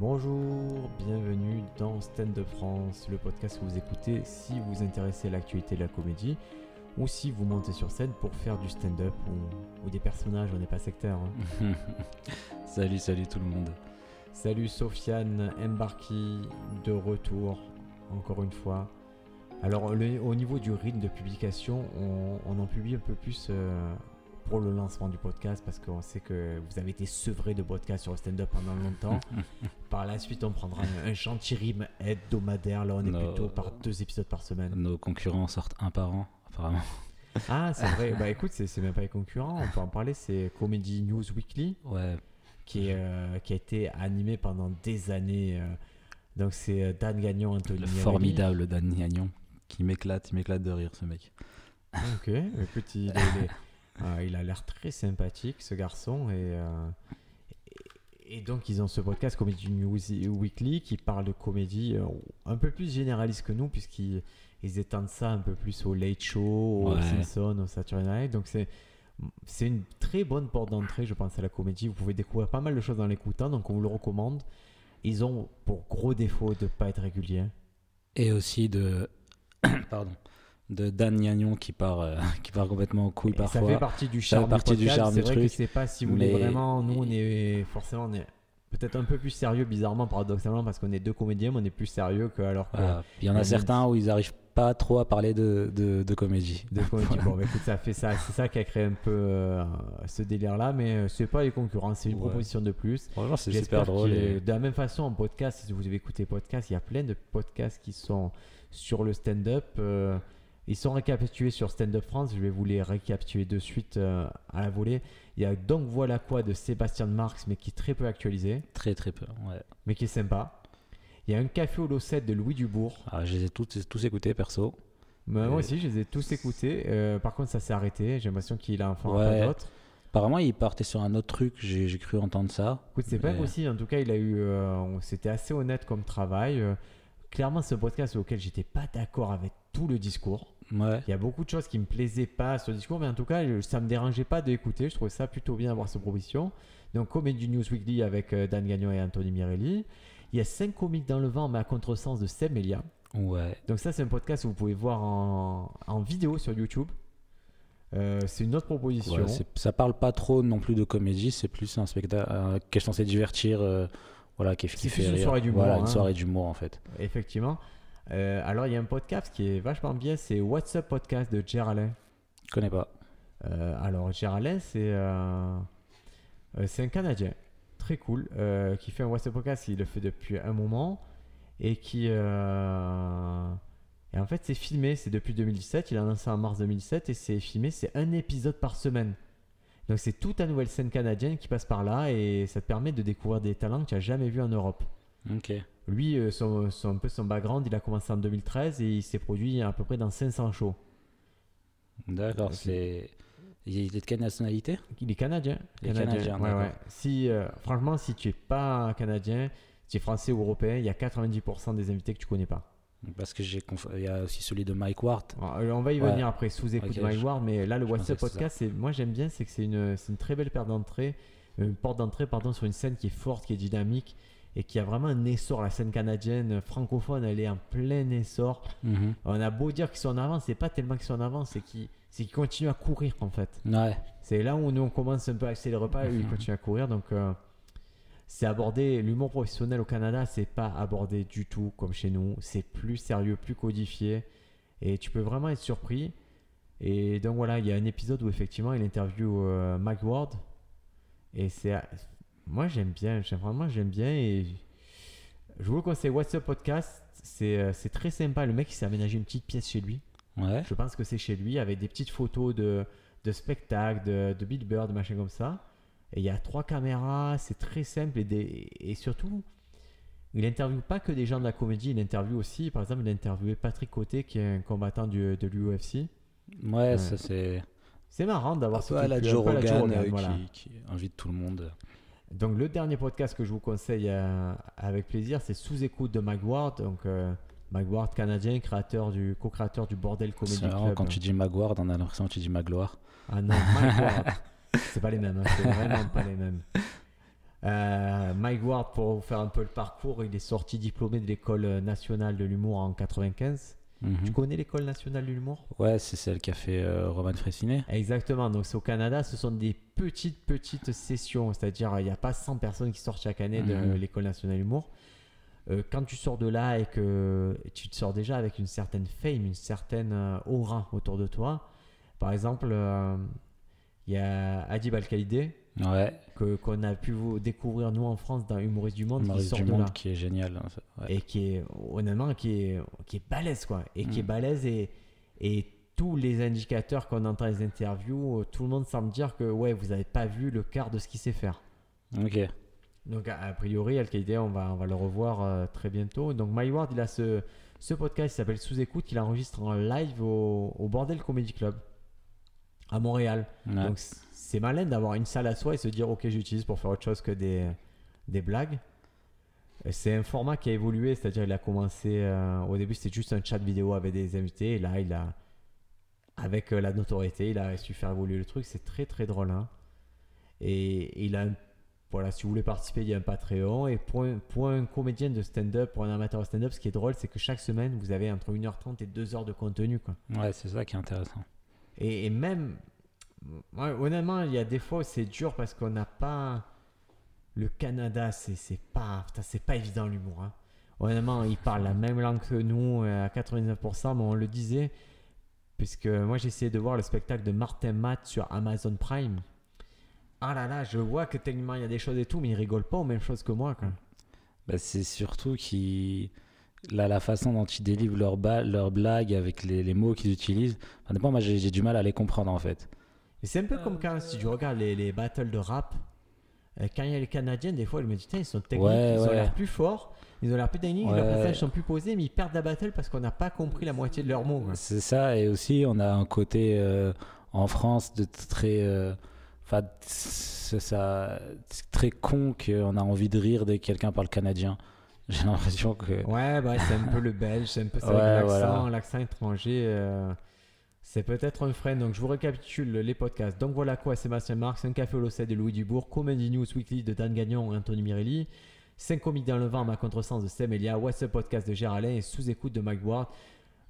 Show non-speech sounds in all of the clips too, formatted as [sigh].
Bonjour, bienvenue dans Stand Up France, le podcast que vous écoutez si vous intéressez à l'actualité de la comédie ou si vous montez sur scène pour faire du stand-up ou, ou des personnages, on n'est pas sectaire. hein. [laughs] salut, salut tout le monde. Salut Sofiane Mbarki, de retour, encore une fois. Alors, le- au niveau du rythme de publication, on, on en publie un peu plus euh, pour le lancement du podcast parce qu'on sait que vous avez été sevré de podcasts sur le stand-up pendant longtemps. [laughs] par la suite, on prendra un, un gentil rythme hebdomadaire. Là, on est plutôt par deux épisodes par semaine. Nos concurrents sortent un par an, apparemment. Ah, c'est vrai. [laughs] bah écoute, c'est même pas les concurrents. On peut en parler. C'est Comedy News Weekly. Ouais, qui, est, euh, qui a été animé pendant des années. euh, donc c'est euh, Dan Gagnon, Anthony le formidable Dan Gagnon qui m'éclate, il m'éclate de rire ce mec. Ok, écoute, il, [laughs] est- il est- euh, il a l'air très sympathique ce garçon et, euh, et, et donc ils ont ce podcast Comedy News Weekly qui parle de comédie euh, un peu plus généraliste que nous puisqu'ils ils étendent ça un peu plus au Late Show, au Ouais. Simpson, au Saturday Night. Donc c'est c'est une très bonne porte d'entrée, je pense, à la comédie. Vous pouvez découvrir pas mal de choses en l'écoutant, donc on vous le recommande. Ils ont pour gros défaut de pas être réguliers. Et aussi de. [coughs] Pardon. De Dan Gagnon qui part, euh, [laughs] qui part complètement en couille Et Ça fait parfois. partie du Ça charme. fait partie du podcast. charme C'est vrai que truc. c'est pas si vous voulez Mais- vraiment. Nous, on est forcément on est peut-être un peu plus sérieux, bizarrement, paradoxalement, parce qu'on est deux comédiens, mais on est plus sérieux que alors que. Il y en a certains où ils arrivent pas trop à parler de, de, de comédie. deux comédies. [laughs] Bon, bah, écoute, ça fait ça. C'est ça qui a créé un peu euh, ce délire-là, mais euh, c'est pas les concurrents, c'est une Ouais. proposition de plus. Franchement, c'est super drôle. et- De la même façon, en podcast, si vous avez écouté podcast, il y a plein de podcasts qui sont sur le stand-up. euh, ils sont récapitulés sur Stand Up France. Je vais vous les récapituler de suite euh, à la volée. Il y a Donc Voilà quoi de Sébastien Marx, mais qui est très peu actualisé, Très très peu. Ouais. mais qui est sympa. Il y a Un Café au Losset de Louis Dubourg. Ah, je les ai tous, tous écoutés perso. Mais moi aussi, je les ai tous écoutés. Euh, par contre, ça s'est arrêté. J'ai l'impression qu'il a enfin Ouais. pas d'autres. Apparemment, ils partaient sur un autre truc, j'ai cru entendre ça. Écoute, c'est pas Mais- aussi. En tout cas, il a eu. euh, C'était assez honnête comme travail. Euh, clairement, un podcast auquel j'étais pas d'accord avec tout le discours. Ouais. Il y a beaucoup de choses qui me plaisaient pas sur le discours, mais en tout cas, je- ça me dérangeait pas d'écouter. Je trouvais ça plutôt bien d'avoir cette proposition. Donc, Comedy News Weekly avec euh, Dan Gagnon et Anthony Mirelli. Il y a 5 comiques dans le vent, mais à contresens de Seb Melia. Ouais. Donc, ça, c'est un podcast que vous pouvez voir en, en vidéo sur YouTube. Euh, c'est une autre proposition. Ouais, ça parle pas trop non plus de comédie, c'est plus un spectacle euh, qui est censé divertir, euh, voilà, qui, fait une rire. soirée d'humour, Voilà, hein. une soirée d'humour en fait. Effectivement. Euh, alors, il y a un podcast qui est vachement bien, c'est What's Up Podcast de Jer Alain. Je connais pas. Euh, alors, Jer Alain, c'est euh, euh, un Canadien, très cool, euh, qui fait un What's Up Podcast, il le fait depuis un moment, et qui... et en fait, c'est filmé, c'est depuis 2017, il a lancé en mars 2017, et c'est filmé, c'est un épisode par semaine. Donc, c'est toute la nouvelle scène canadienne qui passe par là, et ça te permet de découvrir des talents que tu n'as jamais vus en Europe. Ok. Lui, euh, son, son- un peu son background, il a commencé en 2013 et il s'est produit à peu près dans 500 shows. D'accord. C'est. Il est de quelle nationalité? Il est canadien. Il est canadien, ouais, d'accord. ouais. Si, euh, franchement, si tu es pas canadien, si tu es français ou européen, il y a 90% des invités que tu connais pas. Parce que j'ai conf- il y a aussi celui de Mike Ward. Alors, euh, on va y Ouais. venir après sous écoute Ok, de Mike je- Ward, mais là, le WhatsApp podcast, c'est, moi j'aime bien, c'est que c'est une, une très belle porte d'entrée, une porte d'entrée pardon, sur une scène qui est forte, qui est dynamique et qui a vraiment un essor. La scène canadienne francophone, elle est en plein essor. Mhm. On a beau dire qu'ils sont en avance, c'est pas tellement qu'ils sont en avance, c'est qu'ils qu'ils continuent à courir en fait. Ouais. C'est là où nous on commence un peu à accélérer le repas et ils Mhm. continuent à courir. Donc euh, c'est abordé, l'humour professionnel au Canada, c'est pas abordé du tout comme chez nous. C'est plus sérieux, plus codifié et tu peux vraiment être surpris. Et donc voilà, il y a un épisode où effectivement il interview euh, Mike Ward et c'est moi j'aime bien, vraiment j'aime bien et je vous le conseille. What's Up Podcast, c'est euh, c'est très sympa. Le mec il s'est aménagé une petite pièce chez lui. Ouais. Je pense que c'est chez lui avec des petites photos de, de spectacles, de, de Bill Bird, de machin comme ça. Et il y a trois caméras, c'est très simple et, des, et surtout, il interviewe pas que des gens de la comédie, il interviewe aussi, par exemple, il a interviewé Patrick Côté qui est un combattant du- de l'UFC. Ouais, ça c'est. C'est marrant d'avoir ce à la Joe Rogan, euh, voilà. qui, qui invite tout le monde. Donc le dernier podcast que je vous conseille euh, avec plaisir, c'est Sous écoute de Mike Ward. Donc euh, canadien, créateur du co-créateur du Bordel Comedy marrant, Club. quand tu dis Magward, on a l'impression que tu dis Magloire. Ah non. [laughs] C'est pas les mêmes, hein, c'est vraiment pas les mêmes. Euh, Mike Ward, pour vous faire un peu le parcours, il est sorti diplômé de l'école nationale de l'humour en 95. Mhm. Tu connais l'école nationale de l'humour? Ouais, c'est celle qui a fait euh, Roman Fressinet. Exactement, donc c'est au Canada, ce sont des petites, petites sessions, c'est-à-dire il n'y a pas 100 personnes qui sortent chaque année de Mhm. l'école nationale de l'humour. Euh, quand tu sors de là et que tu te sors déjà avec une certaine fame, une certaine euh, aura autour de toi, par exemple, euh, il y a Adib Al-Khalidé, Ouais, que, qu'on a pu vous découvrir nous en France dans Humoriste du Monde, qui Maurice sort du de là Monde qui est génial. hein, ça- ouais. et qui est honnêtement qui est qui est balèze quoi et qui Mm. est balèze et et tous les indicateurs qu'on entend dans les interviews euh, tout le monde semble dire que ouais vous avez pas vu le quart de ce qu'il sait faire Ok. donc a, a priori Al-Qaïda on va on va le revoir euh, très bientôt donc My Ward il a ce ce podcast qui s'appelle Sous écoute qu'il enregistre en live au, au Bordel Comedy Club à Montréal Ouais. donc c'est malin d'avoir une salle à soi et se dire ok j'utilise pour faire autre chose que des, des blagues. C'est un format qui a évolué, c'est-à-dire il a commencé euh, au début c'était juste un chat vidéo avec des invités et là il a avec euh, la notoriété il a su faire évoluer le truc, c'est très très drôle. hein. Et il a voilà si vous voulez participer il y a un Patreon et pour un, pour un comédien de stand-up, pour un amateur de stand-up, ce qui est drôle c'est que chaque semaine vous avez entre 1h30 et 2h de contenu quoi. Ouais, c'est ça qui est intéressant. Et, et même, honnêtement, il y a des fois c'est dur parce qu'on n'a pas. Le Canada, c'est pas, c'est pas évident l'humour. hein. Honnêtement, ils parlent la même langue que nous euh, à 99%, mais on le disait. Puisque moi, j'ai essayé de voir le spectacle de Martin Matt sur Amazon Prime. Ah là là, je vois que techniquement il y a des choses et tout, mais ils rigolent pas aux mêmes choses que moi. Quoi. Bah, c'est surtout qui la, la façon dont ils délivrent leurs blagues avec les, mots qu'ils utilisent. Enfin, moi, j'ai du mal à les comprendre en fait. C'est un peu comme Euh, quand si tu regardes les, les battles de rap, euh, quand il y a les Canadiens, des fois, je me dis, tiens, ils sont techniques, Ouais, ils ont l'air plus forts, ils ont l'air plus techniques, Ouais. leurs passages sont plus posés, mais ils perdent la battle parce qu'on n'a pas compris la moitié de leurs mots. C'est ça, et aussi on a un côté euh, en France de très, euh, enfin, c'est ça, c'est très con qu'on a envie de rire dès que quelqu'un parle canadien. [laughs] J'ai l'impression que Ouais, bah, c'est un peu le belge, c'est un peu ça, Ouais, avec l'accent, voilà. l'accent étranger. C'est peut-être un frein. Donc, je vous récapitule les podcasts. Donc, voilà quoi, Sébastien Marx, Un café au de Louis Dubourg, Comedy News Weekly de Dan Gagnon et Anthony Mirelli, 5 comiques dans le vent, ma contresens de Sam Elia, What's Up Podcast de Gérald Alain et Sous-écoute de Mike Ward.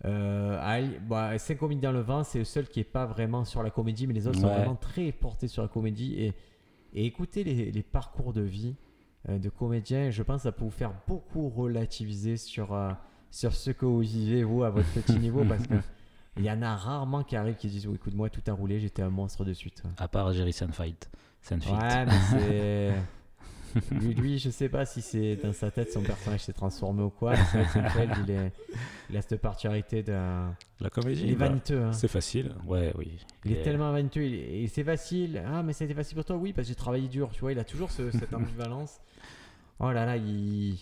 Euh, bah, 5 comiques dans le vent, c'est le seul qui est pas vraiment sur la comédie, mais les autres sont vraiment très portés sur la comédie. Et, et écoutez les, les parcours de vie euh, de comédiens, je pense que ça peut vous faire beaucoup relativiser sur, euh, sur ce que vous vivez, vous, à votre petit [laughs] niveau, parce que il y en a rarement qui arrivent qui disent oh, écoute, moi, tout a roulé, j'étais un monstre de suite. à part Jerry Seinfeld, Seinfeld. Ouais, mais [laughs] c'est. Lui, lui, je sais pas si c'est dans sa tête son personnage s'est transformé ou quoi. C'est il, est... il a cette particularité de. La comédie, Il est bah, vaniteux. hein. c'est facile. Ouais, oui. Il est tellement vaniteux il- et c'est facile. Ah, mais c'était facile pour toi, oui, parce que j'ai travaillé dur. Tu vois, il a toujours ce- cette ambivalence. Oh là là, il.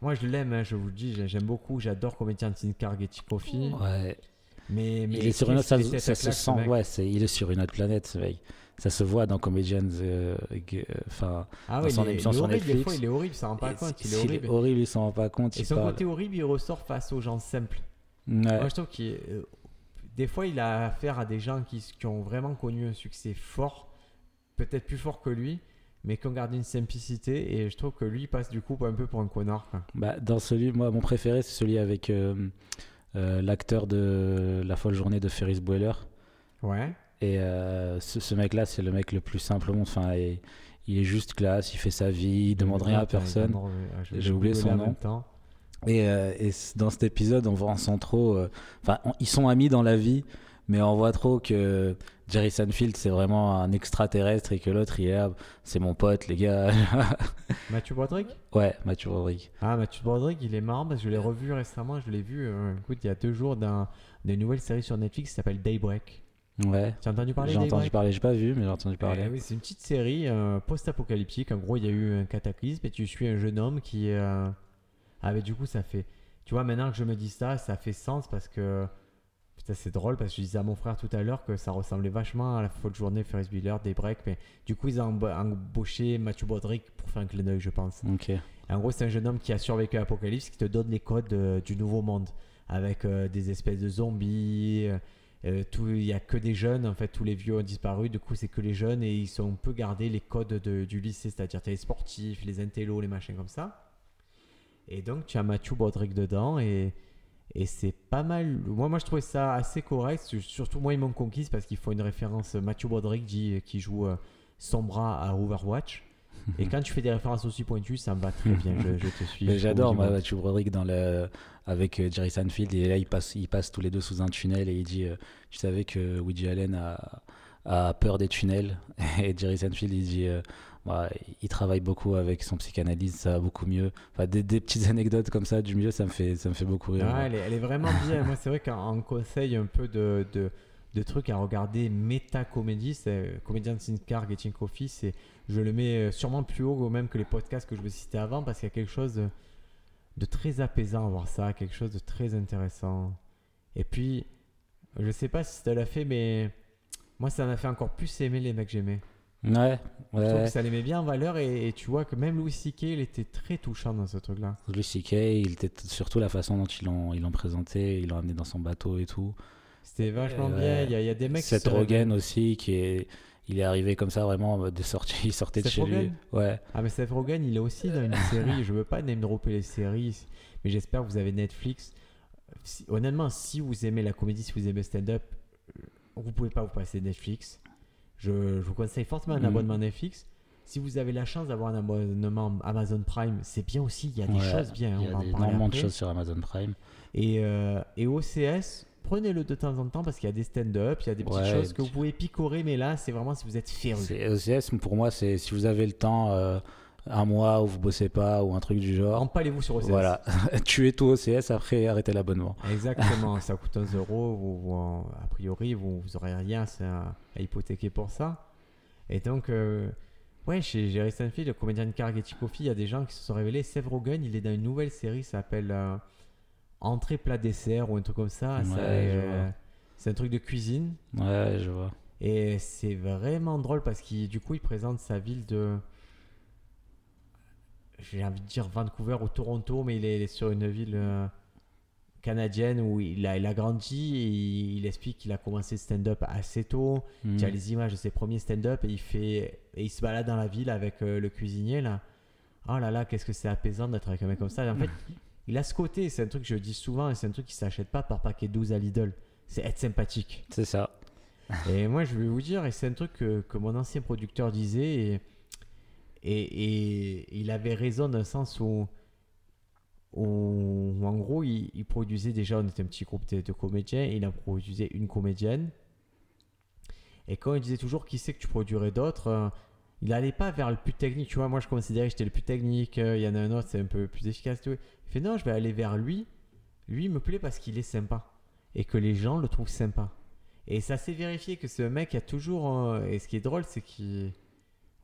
Moi, je l'aime, hein, je vous le dis, j'ai- j'aime beaucoup. J'adore Comédien de Carg et Tikofi. Ouais. Mais, mais il est sur une autre, ça, se sent. Ouais, c'est, il est sur une autre planète, ce mec. Ça se voit dans Comedians. euh, Enfin, Ah dans son est, émission est sur horrible, des Netflix. fois, il est horrible, ça rend pas et compte. Il est horrible. horrible, il s'en rend pas compte. Et son parle. côté horrible, il ressort face aux gens simples. Ouais. Moi, je trouve qu'il est- euh, des fois, il a affaire à des gens qui, qui ont vraiment connu un succès fort, peut-être plus fort que lui, mais qui ont gardé une simplicité. Et je trouve que lui il passe du coup un peu pour un connard. quoi. Bah, dans celui, moi, mon préféré, c'est celui avec euh, euh, l'acteur de La folle journée de Ferris Bueller. Ouais. Et euh, ce, ce mec-là, c'est le mec le plus simple au monde. Enfin, et- il est juste classe, il fait sa vie, il demande rien à personne. euh, J'ai oublié son nom. Et, euh, et dans cet épisode, on voit en euh, Enfin, ils sont amis dans la vie, mais on voit trop que Jerry Seinfeld, c'est vraiment un extraterrestre et que l'autre, il est là, c'est mon pote, les gars. [laughs] Mathieu Broderick? Ouais, Mathieu Rodrigue. Ah, Mathieu Broderick, il est marrant parce que je l'ai revu récemment. Je l'ai vu euh, écoute, il y a deux jours dans une nouvelle série sur Netflix qui s'appelle Daybreak. Ouais. Tu as entendu parler J'ai entendu parler, j'ai pas vu, mais j'ai entendu parler. Eh oui, c'est une petite série euh, post-apocalyptique. En gros, il y a eu un cataclysme et tu suis un jeune homme qui. Euh... Ah, mais du coup, ça fait. Tu vois, maintenant que je me dis ça, ça fait sens parce que. Putain, c'est drôle parce que je disais à mon frère tout à l'heure que ça ressemblait vachement à la folle journée Ferris Bueller, Daybreak. Mais du coup, ils ont emba- embauché Mathieu Broderick pour faire un clin d'œil, je pense. En gros, c'est un jeune homme qui a survécu à l'apocalypse qui te donne les codes euh, du nouveau monde avec euh, des espèces de zombies. euh, tout- Il y a que des jeunes, en fait, tous les vieux ont disparu. Du coup, c'est que les jeunes et ils ont un peu gardé les codes de- du lycée, c'est-à-dire les sportifs, les intellos, les machins comme ça. Et donc, tu as Mathieu Broderick dedans et, et c'est pas mal. Moi, moi, je trouvais ça assez correct. Surtout, moi, ils m'ont conquise parce qu'il faut une référence. Mathieu Broderick dit, qui joue euh, Sombra à Overwatch. [laughs] Et quand tu fais des références aussi pointues, ça me va très bien. Je, je te suis. J'adore. Matthew Broderick dans le avec euh, Jerry Seinfeld et là ils passent ils passent tous les deux sous un tunnel et il dit euh, tu savais que Woody Allen a, a peur des tunnels [laughs] et Jerry Seinfeld il dit euh, bah, il travaille beaucoup avec son psychanalyste ça va beaucoup mieux enfin des, des petites anecdotes comme ça du milieu ça me fait ça me fait beaucoup rire Ah, elle, est, elle est vraiment [laughs] bien. Moi, c'est vrai qu'en conseille un peu de, de, de trucs à regarder méta-comédie, c'est Comedians in Car, Getting Coffee, c'est, je le mets euh, sûrement plus haut même que les podcasts que je vous citais avant parce qu'il y a quelque chose de, de très apaisant à voir ça, quelque chose de très intéressant. Et puis, je sais pas si ça l'a fait, mais moi, ça m'a fait encore plus aimer les mecs que j'aimais. Ouais Je ouais, trouve ouais. que ça les met bien en valeur et, et tu vois que même Louis C.K. il était très touchant dans ce truc-là. Louis C.K. il était surtout la façon dont ils l'ont ils l'ont présenté ils l'ont amené dans son bateau et tout C'était vachement Ouais. bien. Il y, a- il y a des mecs Seth. Rogen aussi qui est il est arrivé comme ça vraiment en mode de sortie il sortait de chez lui ouais Ah mais Seth Rogen il est aussi dans une série, je veux pas name dropper les séries, mais j'espère que vous avez Netflix. Si- honnêtement, si vous aimez la comédie, si vous aimez stand-up, euh, vous pouvez pas vous passer Netflix. Je, je vous conseille fortement un Mhm. abonnement Netflix. Si vous avez la chance d'avoir un abonnement Amazon Prime, c'est bien aussi, il y a des Ouais, choses bien, il y on a en des- énormément de choses sur Amazon Prime Et, euh, et OCS, prenez-le de temps en temps parce qu'il y a des stand-up, il y a des petites Ouais, choses que vous pouvez picorer, mais là c'est vraiment si vous êtes féru. OCS, pour moi, c'est si vous avez le temps, euh, un mois où vous bossez pas ou un truc du genre. Empalez-vous sur OCS. Voilà, [laughs] tuez tout OCS après arrêtez l'abonnement. Exactement, [laughs] ça coûte 1 euro, vous, vous en- a priori vous, vous aurez rien à, à hypothéquer pour ça. Et donc, euh, ouais, chez Jerry Seinfeld, le comédien de Car Getty Coffee, il y a des gens qui se sont révélés. Seth Rogen, il est dans une nouvelle série, ça s'appelle euh, Entrée plat dessert ou un truc comme ça. Ouais, Ça, euh, vois. c'est un truc de cuisine. Ouais, je vois. Et c'est vraiment drôle parce qu'il du coup il présente sa ville de j'ai envie de dire Vancouver ou Toronto mais il est, il est sur une ville euh, canadienne où il a, il a grandi et il, il explique qu'il a commencé le stand-up assez tôt. Hmm. tu as les images de ses premiers stand-up et il fait et il se balade dans la ville avec euh, le cuisinier là. Oh là là qu'est-ce que c'est apaisant d'être avec un mec comme ça. Et en fait [laughs] il a ce côté c'est un truc que je dis souvent et c'est un truc qui s'achète pas par paquet 12 à Lidl. C'est être sympathique. C'est ça. et moi, je vais vous dire, et c'est un truc que, que mon ancien producteur disait, et, et, il avait raison dans le sens où, en gros, il, produisait déjà, on était un petit groupe de, comédiens, il a produisait une comédienne. Et quand il disait toujours qui sait que tu produirais d'autres, euh, il n'allait pas vers le plus technique. Tu vois, moi, je considérais que j'étais le plus technique, euh, il y en a un autre, c'est un peu plus efficace. Il fait non, je vais aller vers lui. Lui, il me plaît parce qu'il est sympa. Et que les gens le trouvent sympa. Et ça s'est vérifié que ce mec a toujours. euh, et ce qui est drôle, c'est qu'il.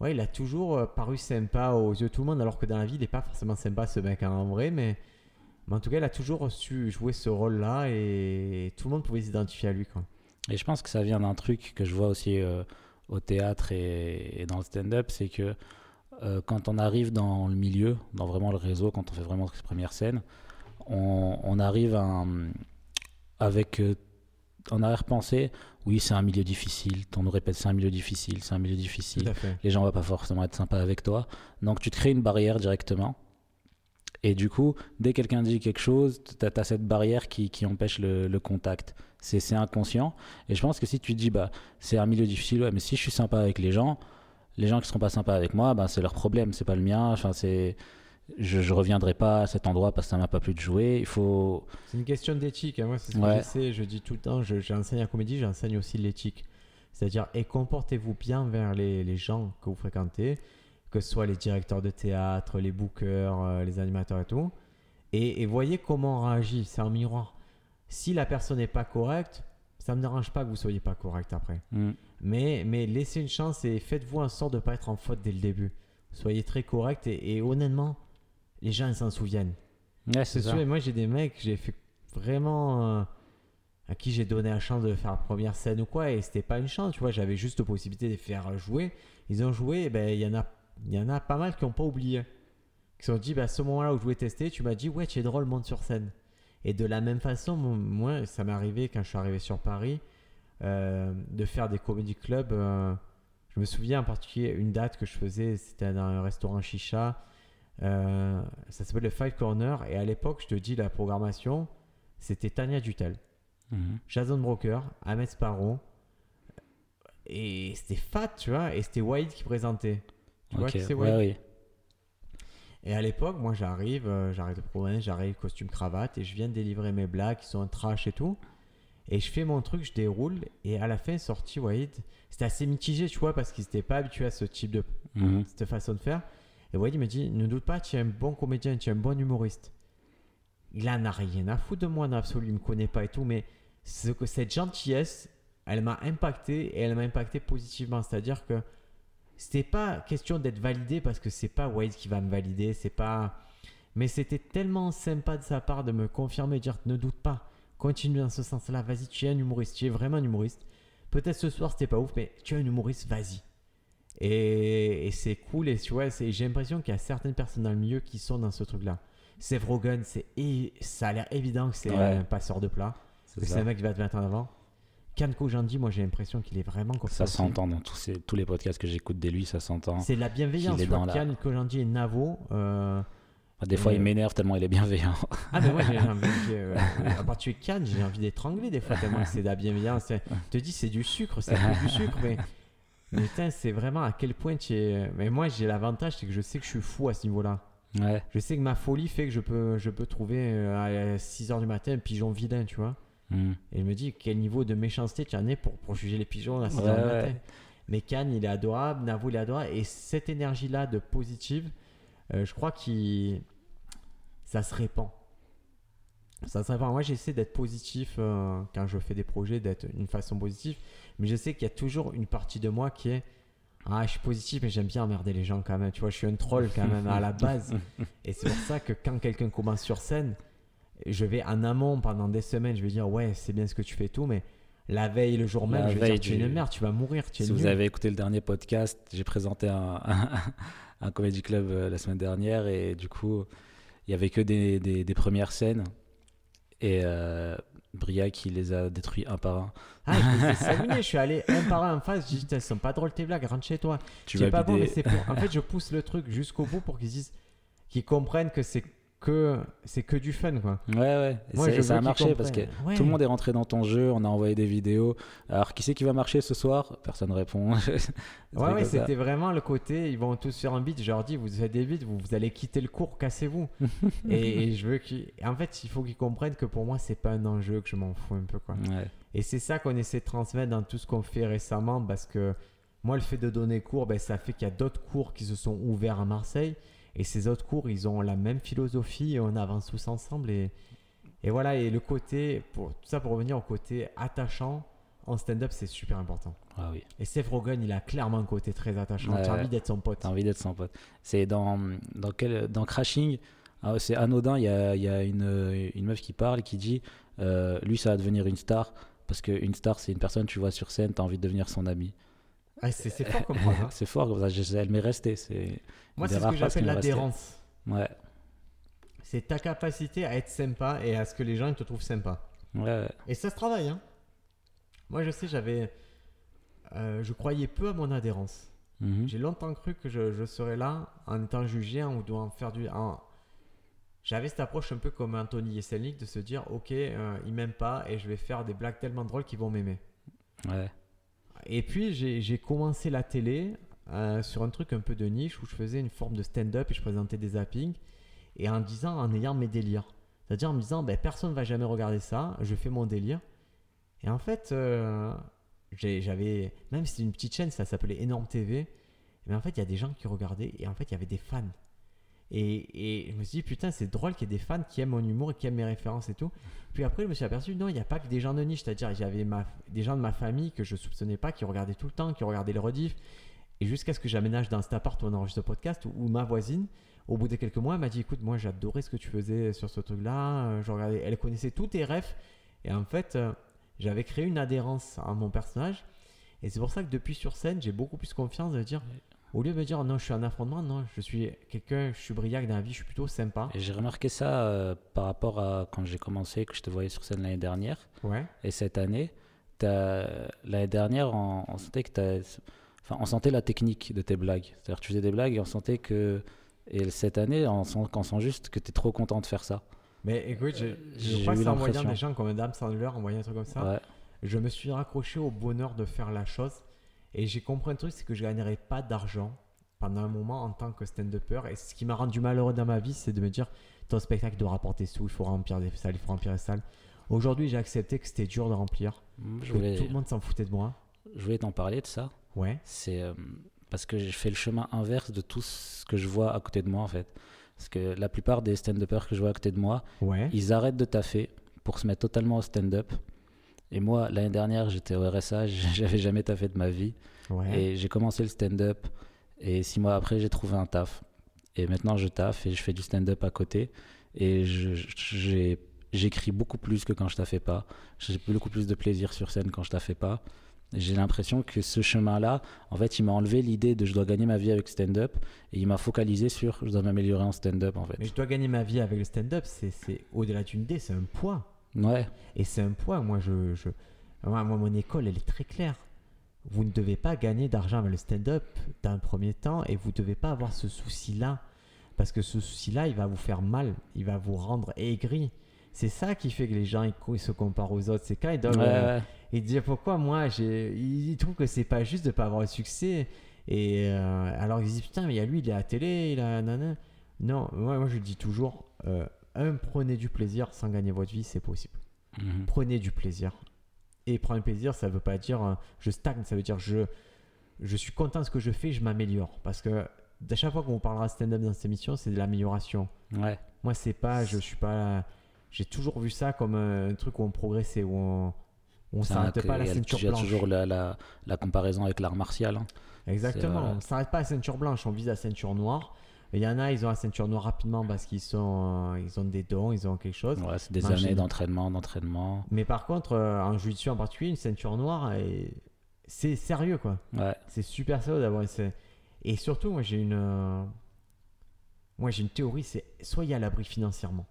Ouais, il a toujours euh, paru sympa aux yeux de tout le monde, alors que dans la vie, il n'est pas forcément sympa ce mec hein, en vrai, mais, mais en tout cas, il a toujours su jouer ce rôle-là et tout le monde pouvait s'identifier à lui. Et je pense que ça vient d'un truc que je vois aussi euh, au théâtre et, dans le stand-up, c'est que euh, quand on arrive dans le milieu, dans vraiment le réseau, quand on fait vraiment ses premières scènes, on, arrive avec euh, en arrière-pensée, oui, c'est un milieu difficile. On nous répète, c'est un milieu difficile, c'est un milieu difficile. Les gens vont pas forcément être sympas avec toi. Donc tu te crées une barrière directement. Et du coup, dès que quelqu'un dit quelque chose, tu as, cette barrière qui, qui empêche le, le contact. C'est inconscient. Et je pense que si tu dis, bah, c'est un milieu difficile, ouais, mais si je suis sympa avec les gens, les gens qui seront pas sympas avec moi, bah, c'est leur problème, c'est pas le mien. Enfin, c'est je, je reviendrai pas à cet endroit parce que ça m'a pas plu de jouer. Il faut. C'est une question d'éthique. hein. Moi, c'est ce que Ouais. j'essaie. Je dis tout le temps, je- j'enseigne la comédie, j'enseigne aussi l'éthique. C'est-à-dire, et comportez-vous bien vers les, les gens que vous fréquentez, que ce soit les directeurs de théâtre, les bookers, euh, les animateurs et tout. Et, et voyez comment on réagit. C'est un miroir. Si la personne n'est pas correcte, ça ne me dérange pas que vous soyez pas correct après. Hmm. Mais, mais laissez une chance et faites-vous en sorte de ne pas être en faute dès le début. Soyez très correct et, et honnêtement, les gens ils s'en souviennent. Ouais, C'est ça. sûr, et moi j'ai des mecs, j'ai fait vraiment euh, à qui j'ai donné la chance de faire la première scène ou quoi, et c'était pas une chance, tu vois, j'avais juste la possibilité de les faire jouer. Ils ont joué, et ben il y en a, il y en a pas mal qui ont pas oublié, qui se sont dit, bah, à ce moment-là où je voulais tester, tu m'as dit, ouais, tu es drôle, monte sur scène. Et de la même façon, moi, ça m'est arrivé quand je suis arrivé sur Paris. euh, de faire des comédie clubs. euh, je me souviens en particulier une date que je faisais, c'était dans un restaurant chicha. Euh, ça s'appelle le Five Corner. Et à l'époque, je te dis, la programmation, c'était Tania Dutel, Mhm. Jason Broker, Ahmed Sparrow. Et c'était fat, tu vois. Et c'était Wade qui présentait. Tu vois qui c'est ouais, Wade oui. Et à l'époque, moi j'arrive, euh, j'arrive de province, j'arrive costume cravate et je viens de délivrer mes blagues qui sont un trash et tout. Et je fais mon truc, je déroule et à la fin sorti Wade, c'était assez mitigé, tu vois, parce qu'ils n'étaient pas habitués à ce type de Mhm. cette façon de faire. Et Wade me dit, ne doute pas, tu es un bon comédien, tu es un bon humoriste. Il en a rien à foutre de moi il me connaît pas et tout, mais ce que cette gentillesse, elle m'a impacté et elle m'a impacté positivement. C'est-à-dire que c'était pas question d'être validé parce que c'est pas Wade qui va me valider, c'est pas. Mais c'était tellement sympa de sa part de me confirmer, de dire ne doute pas, continue dans ce sens-là, vas-y, tu es un humoriste, tu es vraiment un humoriste. Peut-être ce soir c'était pas ouf, mais tu es un humoriste, vas-y. Et, et c'est cool, et tu vois, j'ai l'impression qu'il y a certaines personnes dans le milieu qui sont dans ce truc-là. Seth Rogen, ça a l'air évident que c'est Ouais. un passeur de plat, C'est un mec qui va te mettre en avant. Kanko Jandi, moi j'ai l'impression qu'il est vraiment comme ça. Ça s'entend dans tous, ces, tous les podcasts que j'écoute de lui, ça s'entend. C'est de la bienveillance. Tu vois, la- Kian Kojandi et Navo. euh, Des fois, Euh, il m'énerve tellement il est bienveillant. Ah, mais moi, j'ai [laughs] envie. j'ai, euh, À part tuer Kian, j'ai envie d'étrangler des fois tellement c'est de la bienveillance. Je [laughs] te dis, c'est du sucre, c'est du sucre, mais. Mais putain, c'est vraiment à quel point tu es. Mais moi, j'ai l'avantage, c'est que je sais que je suis fou à ce niveau-là. Ouais. Je sais que ma folie fait que je peux, je peux trouver euh, à 6h du matin un pigeon vilain, tu vois. Mhm. Et il me dit quel niveau de méchanceté tu en es pour, pour juger les pigeons à 6h Ouais, du ouais. matin. Mais Cannes, il est adorable, Navo, il est adorable. Et cette énergie-là de positive, euh, je crois qu'il ça se répand. Ça se répand. Moi, j'essaie d'être positif euh, quand je fais des projets, d'être une façon positive. Mais je sais qu'il y a toujours une partie de moi qui est Ah, je suis positif, mais j'aime bien emmerder les gens quand même. Tu vois, je suis un troll quand même à la base. [laughs] Et c'est pour ça que quand quelqu'un commence sur scène, je vais en amont pendant des semaines, je vais dire Ouais, c'est bien ce que tu fais tout, mais la veille, le jour même, La je vais dire Tu es une merde, tu vas mourir, tu es Si vous avez écouté le dernier podcast, j'ai présenté un, [laughs] un comédie club euh, la semaine dernière et du coup, il y avait que des, des- des premières scènes et euh, Briac il les a détruits un par un. Ah, je les ai [laughs] salués, je suis allé un par un en face, j'ai dit Elles sont pas drôles tes blagues, rentre chez toi. Tu vas pas bon, mais c'est pour- En [laughs] fait, je pousse le truc jusqu'au bout pour qu'ils disent, qu'ils comprennent que c'est que c'est que du fun, quoi. Ouais, ouais. Moi, ça- je a marché parce que. Ouais. tout le monde est rentré dans ton jeu, on a envoyé des vidéos. Alors, qui c'est qui va marcher ce soir? Personne répond. [laughs] Ouais, ouais, c'était vraiment le côté, ils vont tous faire un beat. Je leur dis, vous faites des beats, vous, vous allez quitter le cours, cassez-vous. [laughs] et, et je veux qu'ils. En fait, il faut qu'ils comprennent que pour moi, c'est pas un enjeu, que je m'en fous un peu, quoi. Ouais. Et c'est ça qu'on essaie de transmettre dans tout ce qu'on fait récemment parce que moi, le fait de donner cours, ben, ça fait qu'il y a d'autres cours qui se sont ouverts à Marseille. Et ces autres cours, ils ont la même philosophie et on avance tous ensemble. Et, et voilà, et le côté, pour, tout ça pour revenir au côté attachant en stand-up, c'est super important. Ah oui. Et Seth Rogen, il a clairement un côté très attachant. Ouais, tu as ouais. envie d'être son pote. T'as envie d'être son pote. C'est dans, dans, quel, dans Crashing, ah, c'est anodin, il y a, il y a une, une meuf qui parle qui dit euh, lui, ça va devenir une star. Parce qu'une star, c'est une personne tu vois sur scène, tu as envie de devenir son ami. Ah, c'est fort comme phrase. hein. c'est fort, comme ça, [laughs] elle m'est restée. C'est Moi, c'est ce que j'appelle l'adhérence. Ouais, C'est ta capacité à être sympa et à ce que les gens ils te trouvent sympa. ouais. Et ça se travaille. Hein. Moi, je sais, j'avais. euh, je croyais peu à mon adhérence. Mhm. J'ai longtemps cru que je, je serais là en étant jugé en, ou faire du. en- J'avais cette approche un peu comme Anthony Yeselnik de se dire Ok, euh, il m'aime pas et je vais faire des blagues tellement drôles qu'ils vont m'aimer. ouais. Et puis, j'ai commencé la télé euh, sur un truc un peu de niche où je faisais une forme de stand-up et je présentais des zappings. Et en disant, en ayant mes délires. C'est-à-dire en me disant, ben, personne ne va jamais regarder ça, je fais mon délire. Et en fait, euh, j'avais, même si c'est une petite chaîne, ça s'appelait Énorme TV. Mais en fait, il y a des gens qui regardaient et en fait, il y avait des fans. Et, je me suis dit, putain, c'est drôle qu'il y ait des fans qui aiment mon humour et qui aiment mes références et tout. Puis après, je me suis aperçu, non, il n'y a pas que des gens de niche. C'est-à-dire, j'avais des gens de ma famille que je soupçonnais pas, qui regardaient tout le temps, qui regardaient les rediffs. Et jusqu'à ce que j'aménage dans cet appart où on enregistre le podcast, où, ma voisine, au bout de quelques mois, m'a dit, écoute, moi, j'adorais ce que tu faisais sur ce truc-là. Euh, Je regardais, elle connaissait tous tes rêves. Et en fait, euh, j'avais créé une adhérence à mon personnage. Et c'est pour ça que depuis sur scène, j'ai beaucoup plus confiance de dire, au lieu de me dire, non, je suis un affrontement, non, je suis quelqu'un, je suis briac dans la vie, je suis plutôt sympa. Et j'ai remarqué ça euh, par rapport à quand j'ai commencé, que je te voyais sur scène l'année dernière Ouais. et cette année. l'année dernière, on, on sentait que t'as- enfin, on sentait la technique de tes blagues. C'est-à-dire tu faisais des blagues et on sentait que. Et cette année, on sent, on sent juste que tu es trop content de faire ça. Mais écoute, je, je J'ai crois que c'est en voyant des gens comme Adam Sandler, en voyant un truc comme ça, Ouais. je me suis raccroché au bonheur de faire la chose. Et j'ai compris un truc, c'est que je gagnerais pas d'argent pendant un moment en tant que stand-upper. Et ce qui m'a rendu malheureux dans ma vie, c'est de me dire, ton spectacle doit rapporter sous, il faut remplir des salles, il faut remplir des salles. Aujourd'hui, j'ai accepté que c'était dur de remplir, Je que voulais, tout le monde s'en foutait de moi. je voulais t'en parler de ça. Ouais. C'est euh, parce que j'ai fait le chemin inverse de tout ce que je vois à côté de moi en fait. Parce que la plupart des stand-uppers que je vois à côté de moi, Ouais. ils arrêtent de taffer pour se mettre totalement au stand-up. Et moi, l'année dernière, j'étais au RSA, [laughs] j'avais jamais taffé de ma vie. Ouais. Et j'ai commencé le stand-up. Et six mois après, j'ai trouvé un taf. Et maintenant, je taffe et je fais du stand-up à côté. Et j'écris beaucoup plus que quand je taffais pas. J'ai beaucoup plus de plaisir sur scène quand je taffais pas. J'ai l'impression que ce chemin-là, en fait, il m'a enlevé l'idée de je dois gagner ma vie avec stand-up. Et il m'a focalisé sur je dois m'améliorer en stand-up, en fait. Mais je dois gagner ma vie avec le stand-up, c'est au-delà d'une idée, c'est un poids. Ouais, Et c'est un poids. Moi, je, je- moi, mon école, elle est très claire. Vous ne devez pas gagner d'argent avec le stand-up dans un premier temps et vous ne devez pas avoir ce souci-là. Parce que ce souci-là, il va vous faire mal. Il va vous rendre aigri. C'est ça qui fait que les gens ils, se comparent aux autres. C'est quand ils doivent. ouais, euh, ouais. ils disent pourquoi moi j'ai. Ils trouvent que c'est pas juste de pas avoir le succès. Et euh, alors ils disent putain, mais il y a lui, il est à la télé, il a. nanana. Non, moi, moi je dis toujours euh, un, prenez du plaisir sans gagner votre vie, c'est possible Mhm. prenez du plaisir. Et prendre plaisir, ça veut pas dire euh, je stagne, ça veut dire je, je suis content de ce que je fais, je m'améliore. Parce que à chaque fois qu'on parlera stand-up dans cette émission, c'est de l'amélioration. Ouais. Moi, c'est pas, je suis pas. J'ai toujours vu ça comme un truc où on progressait, où on, on s'arrête pas à la ceinture Il y a blanche. toujours la, la, la comparaison avec l'art martial. hein. Exactement, euh, on s'arrête pas à la ceinture blanche, on vise la ceinture noire. Il y en a, ils ont la ceinture noire rapidement parce qu'ils sont, euh, ils ont des dons, ils ont quelque chose. Ouais, c'est des années d'entraînement, d'entraînement. Mais par contre, euh, en jiu-jitsu en particulier, une ceinture noire, et c'est sérieux quoi. Ouais, C'est super sérieux d'avoir une. Et surtout, moi j'ai une. euh, Moi j'ai une théorie, c'est soyez à l'abri financièrement.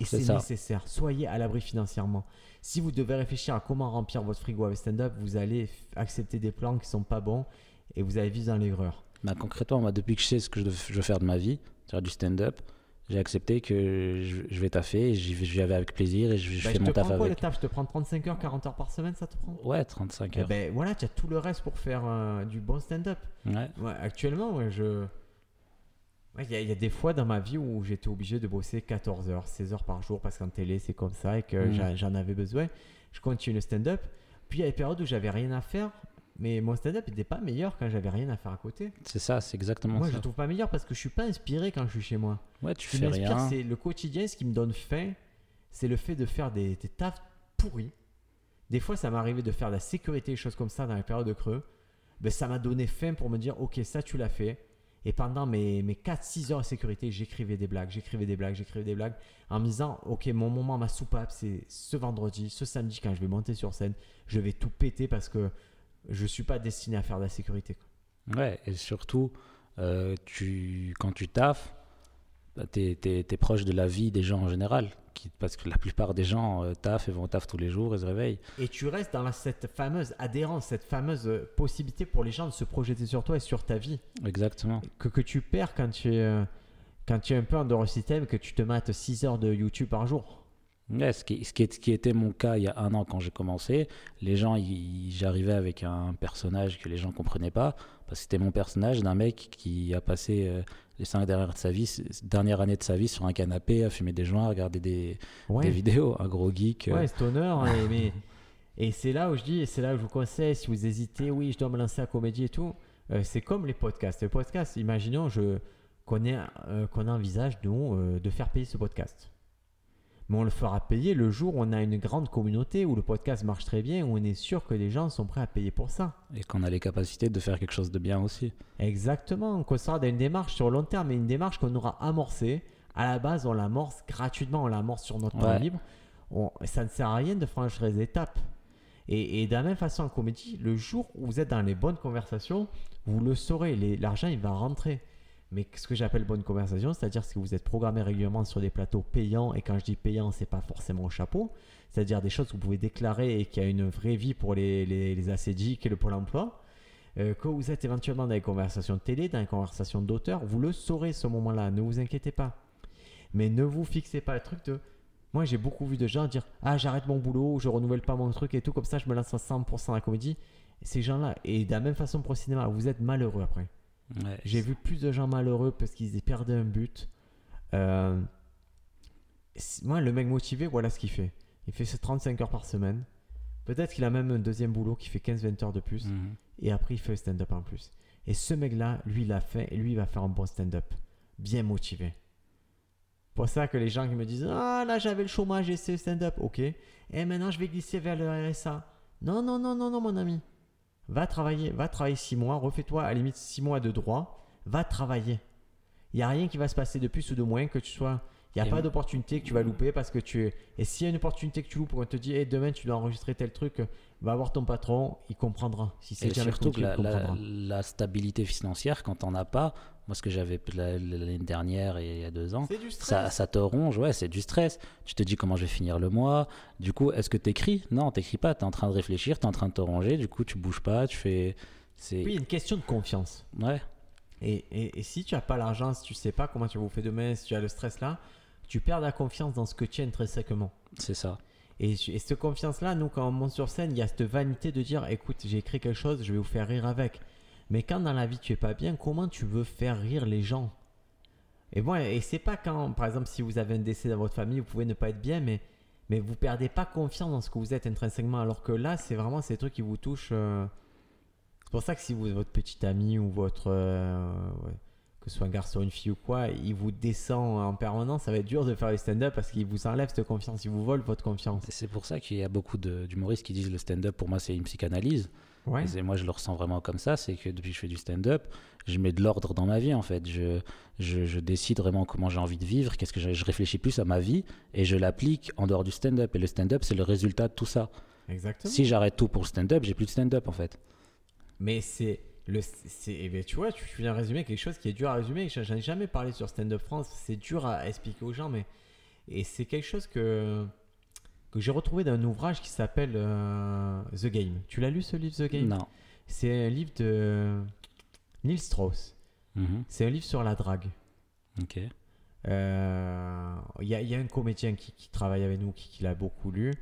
Et C'est nécessaire. Soyez à l'abri financièrement. Si vous devez réfléchir à comment remplir votre frigo avec stand-up, vous allez accepter des plans qui sont pas bons et vous allez vivre dans l'aigreur. Bah, concrètement, moi, depuis que je sais ce que je, veux faire de ma vie, c'est-à-dire du stand-up, j'ai accepté que je, vais taffer, j'y vais- avec plaisir et je, je Bah, fais je mon taf prends quoi le avec. taf? Je te prends 35 heures, 40 heures par semaine, ça te prend? Ouais, 35 Eh heures. ben voilà, tu as tout le reste pour faire euh, du bon stand-up. Ouais. Ouais, actuellement, ouais, je. Ouais, Il y, y a des fois dans ma vie où j'étais obligé de bosser 14 heures, 16 heures par jour parce qu'en télé c'est comme ça et que j'a- j'en avais besoin. Je continue le stand-up. Puis il y a des périodes où j'avais rien à faire, mais mon stand-up n'était pas meilleur quand j'avais rien à faire à côté. C'est ça, c'est exactement Moi ça. je le trouve pas meilleur parce que je suis pas inspiré quand je suis chez moi. Ouais, tu fais rien. c'est le quotidien, ce qui me donne faim, c'est le fait de faire des, des tafs pourris. Des fois, ça m'est arrivé de faire de la sécurité, des choses comme ça dans les périodes de creux. Ben, ça m'a donné faim pour me dire, ok, ça tu l'as fait. Et pendant mes, mes 4-6 heures de sécurité, j'écrivais des blagues, j'écrivais des blagues, j'écrivais des blagues, en me disant, ok, mon moment, ma soupape, c'est ce vendredi, ce samedi, quand je vais monter sur scène, je vais tout péter parce que je suis pas destiné à faire de la sécurité. quoi. Ouais, et surtout, euh, tu, quand tu taffes, bah, t'es es, proche de la vie des gens en général. Qui, parce que la plupart des gens euh, taffent et vont taf tous les jours et se réveillent. Et tu restes dans la- cette fameuse adhérence, cette fameuse euh, possibilité pour les gens de se projeter sur toi et sur ta vie. Exactement. que, que tu perds quand tu es, euh, quand tu es un peu en dehors système, que tu te mates 6 heures de YouTube par jour. Ouais, ce, qui, ce, qui est- ce qui était mon cas il y a un an quand j'ai commencé, les gens, j'arrivais avec un personnage que les gens comprenaient pas, parce que c'était mon personnage d'un mec qui a passé euh, les cinq dernières, de sa vie, dernières années de sa vie sur un canapé, à fumer des joints, à regarder des, Ouais, des vidéos, un gros geek. euh, ouais stoner. et, [laughs] mais, et c'est là où je dis, et c'est là où je vous conseille, si vous hésitez, oui, je dois me lancer à comédie et tout, euh, c'est comme les podcasts. Les podcasts, imaginons je, qu'on, ait, qu'on envisage, euh, de faire payer ce podcast. Mais on le fera payer le jour où on a une grande communauté, où le podcast marche très bien, où on est sûr que les gens sont prêts à payer pour ça. et qu'on a les capacités de faire quelque chose de bien aussi. Exactement, qu'on sera dans une démarche sur long terme, mais une démarche qu'on aura amorcée. À la base, on l'amorce gratuitement, on l'amorce sur notre temps Ouais. libre. On- ça ne sert à rien de franchir les étapes. Et, et de la même façon en comédie, le jour où vous êtes dans les bonnes conversations, vous le saurez, l'argent il va rentrer. Mais ce que j'appelle bonne conversation, c'est-à-dire que vous êtes programmé régulièrement sur des plateaux payants, et quand je dis payant, c'est pas forcément au chapeau, c'est-à-dire des choses que vous pouvez déclarer et qui a une vraie vie pour les, les, les ACDIC et le Pôle emploi. Euh, que vous êtes éventuellement dans les conversations de télé, dans les conversations d'auteurs, vous le saurez ce moment-là, ne vous inquiétez pas. Mais ne vous fixez pas le truc de. Moi, j'ai beaucoup vu de gens dire Ah, j'arrête mon boulot, je renouvelle pas mon truc et tout, comme ça, je me lance à 100% dans la comédie. Ces gens-là, et de la même façon pour le cinéma, vous êtes malheureux après. Ouais, J'ai vu plus de gens malheureux parce qu'ils aient perdu un but. Euh, moi, le mec motivé, voilà ce qu'il fait. Il fait ses 35 heures par semaine. Peut-être qu'il a même un deuxième boulot qui fait 15-20 heures de plus. Mhm. Et après, il fait le stand-up en plus. Et ce mec-là, lui, il l'a fait. Et lui, il va faire un bon stand-up. Bien motivé. Pour ça que les gens qui me disent Ah, là, j'avais le chômage et c'est le stand-up. Ok. Et maintenant, je vais glisser vers le RSA. Non, non, non, non, non, mon ami. Va travailler. Va travailler 6 mois. Refais-toi à la limite 6 mois de droit. Va travailler. Il n'y a rien qui va se passer de plus ou de moins que tu sois. Il n'y a Et pas d'opportunité que tu vas louper parce que tu es. Et s'il y a une opportunité que tu loupes, on te dit demain tu dois enregistrer tel truc, va voir ton patron, il comprendra. Si c'est surtout que la, la- la stabilité financière, quand t'en as pas, moi ce que j'avais la- l'année dernière et il y a deux ans, du ça, ça te ronge, ouais, c'est du stress. Tu te dis comment je vais finir le mois. Du coup, est-ce que t'écris? Non, t'écris pas. T'es en train de réfléchir, t'es en train de te ranger. Du coup, tu bouges pas, tu fais. C'est. Oui, une question de confiance. Ouais, Et, et- et si tu n'as pas l'argent, si tu sais pas comment tu vas vous faire demain, si tu as le stress là, tu perds la confiance dans ce que tu es intrinsèquement. c'est ça. Et, et cette confiance-là, nous, quand on monte sur scène, il y a cette vanité de dire écoute, j'ai écrit quelque chose, je vais vous faire rire avec. Mais quand dans la vie tu es pas bien, comment tu veux faire rire les gens? Et bon, et c'est pas quand, par exemple, si vous avez un décès dans votre famille, vous pouvez ne pas être bien, mais, mais vous perdez pas confiance dans ce que vous êtes intrinsèquement. Alors que là, c'est vraiment ces trucs qui vous touchent. euh, C'est pour ça que si vous, votre petit ami ou votre. euh, que ce soit un garçon, une fille ou quoi, il vous descend en permanence, ça va être dur de faire le stand-up parce qu'il vous enlève cette confiance, il vous vole votre confiance. C'est pour ça qu'il y a beaucoup d'humoristes qui disent le stand-up pour moi c'est une psychanalyse. Ouais. Et moi je le ressens vraiment comme ça, c'est que depuis que je fais du stand-up, je mets de l'ordre dans ma vie en fait. Je, je, je décide vraiment comment j'ai envie de vivre, qu'est-ce que je, je réfléchis plus à ma vie et je l'applique en dehors du stand-up. Et le stand-up c'est le résultat de tout ça. Exactement. Si j'arrête tout pour le stand-up, j'ai plus de stand-up en fait. Mais c'est le c'est eh ben, tu vois, tu, tu viens résumer quelque chose qui est dur à résumer. J'en j'en ai jamais parlé sur Stand Up France. C'est dur à expliquer aux gens, mais et c'est quelque chose que que j'ai retrouvé dans un ouvrage qui s'appelle euh, The Game. Tu l'as lu ce livre The Game? Non. C'est un livre de Neil Strauss. Mhm. C'est un livre sur la drague. Ok. Euh, Il y, a, il y a un comédien qui, qui travaille avec nous qui, qui l'a beaucoup lu.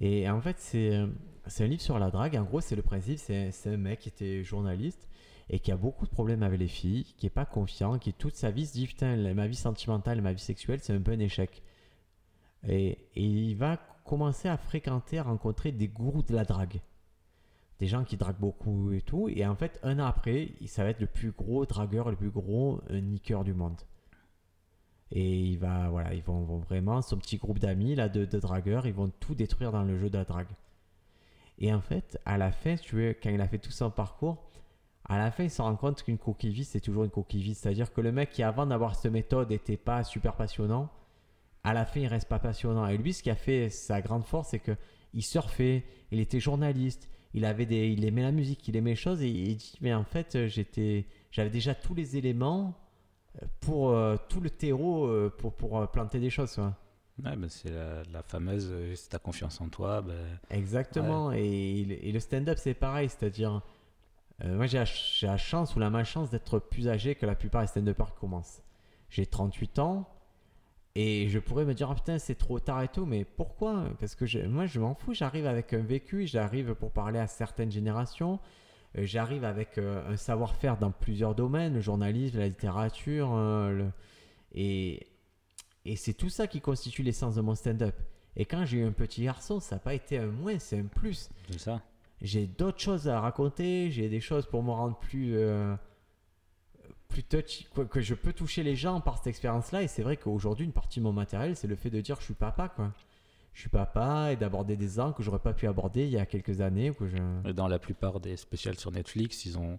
Et en fait, c'est c'est un livre sur la drague. En gros, c'est le principe c'est c'est un mec qui était journaliste et qui a beaucoup de problèmes avec les filles, qui est pas confiant, qui toute sa vie se dit Putain, ma vie sentimentale, ma vie sexuelle, c'est un peu un échec. Et, et il va commencer à fréquenter, à rencontrer des gourous de la drague. Des gens qui draguent beaucoup et tout. Et en fait, un an après, ça va être le plus gros dragueur, le plus gros euh, niqueur du monde. Et il va, voilà, ils vont, vraiment, son petit groupe d'amis, là, de, dragueurs, ils vont tout détruire dans le jeu de la drague. Et en fait, à la fin, tu veux, quand il a fait tout son parcours, à la fin, il se rend compte qu'une coquille vide, c'est toujours une coquille vide. C'est-à-dire que le mec qui, avant d'avoir cette méthode, n'était pas super passionnant, à la fin, il reste pas passionnant. Et lui, ce qui a fait sa grande force, c'est que il surfait, il était journaliste, il avait des, il aimait la musique, il aimait les choses, et il dit, mais en fait, j'étais, j'avais déjà tous les éléments pour euh, tout le terreau euh, pour, pour euh, planter des choses. quoi. Ouais, ben, c'est la, la fameuse euh, si t'as confiance en toi, ben, Exactement. Et, et le stand-up, c'est pareil. C'est-à-dire, euh, moi, j'ai la, la chance ou la malchance d'être plus âgé que la plupart des stand-uppers qui commencent. J'ai 38 ans et je pourrais me dire, ah, putain, c'est trop tard et tout. Mais pourquoi? Parce que je- moi, je m'en fous. J'arrive avec un vécu, j'arrive pour parler à certaines générations. euh, J'arrive avec euh, un savoir-faire dans plusieurs domaines, le journalisme, la littérature, euh, le- et, et c'est tout ça qui constitue l'essence de mon stand-up. Et quand j'ai eu un petit garçon, ça n'a pas été un moins, c'est un plus. c'est ça. J'ai d'autres choses à raconter, j'ai des choses pour me rendre plus, euh, plus touchy, quoi, que je peux toucher les gens par cette expérience-là. Et c'est vrai qu'aujourd'hui, une partie de mon matériel, c'est le fait de dire je suis papa, quoi. Je suis papa et d'aborder des ans que j'aurais pas pu aborder il y a quelques années. ou Que je... Dans la plupart des spéciales sur Netflix, ils ont.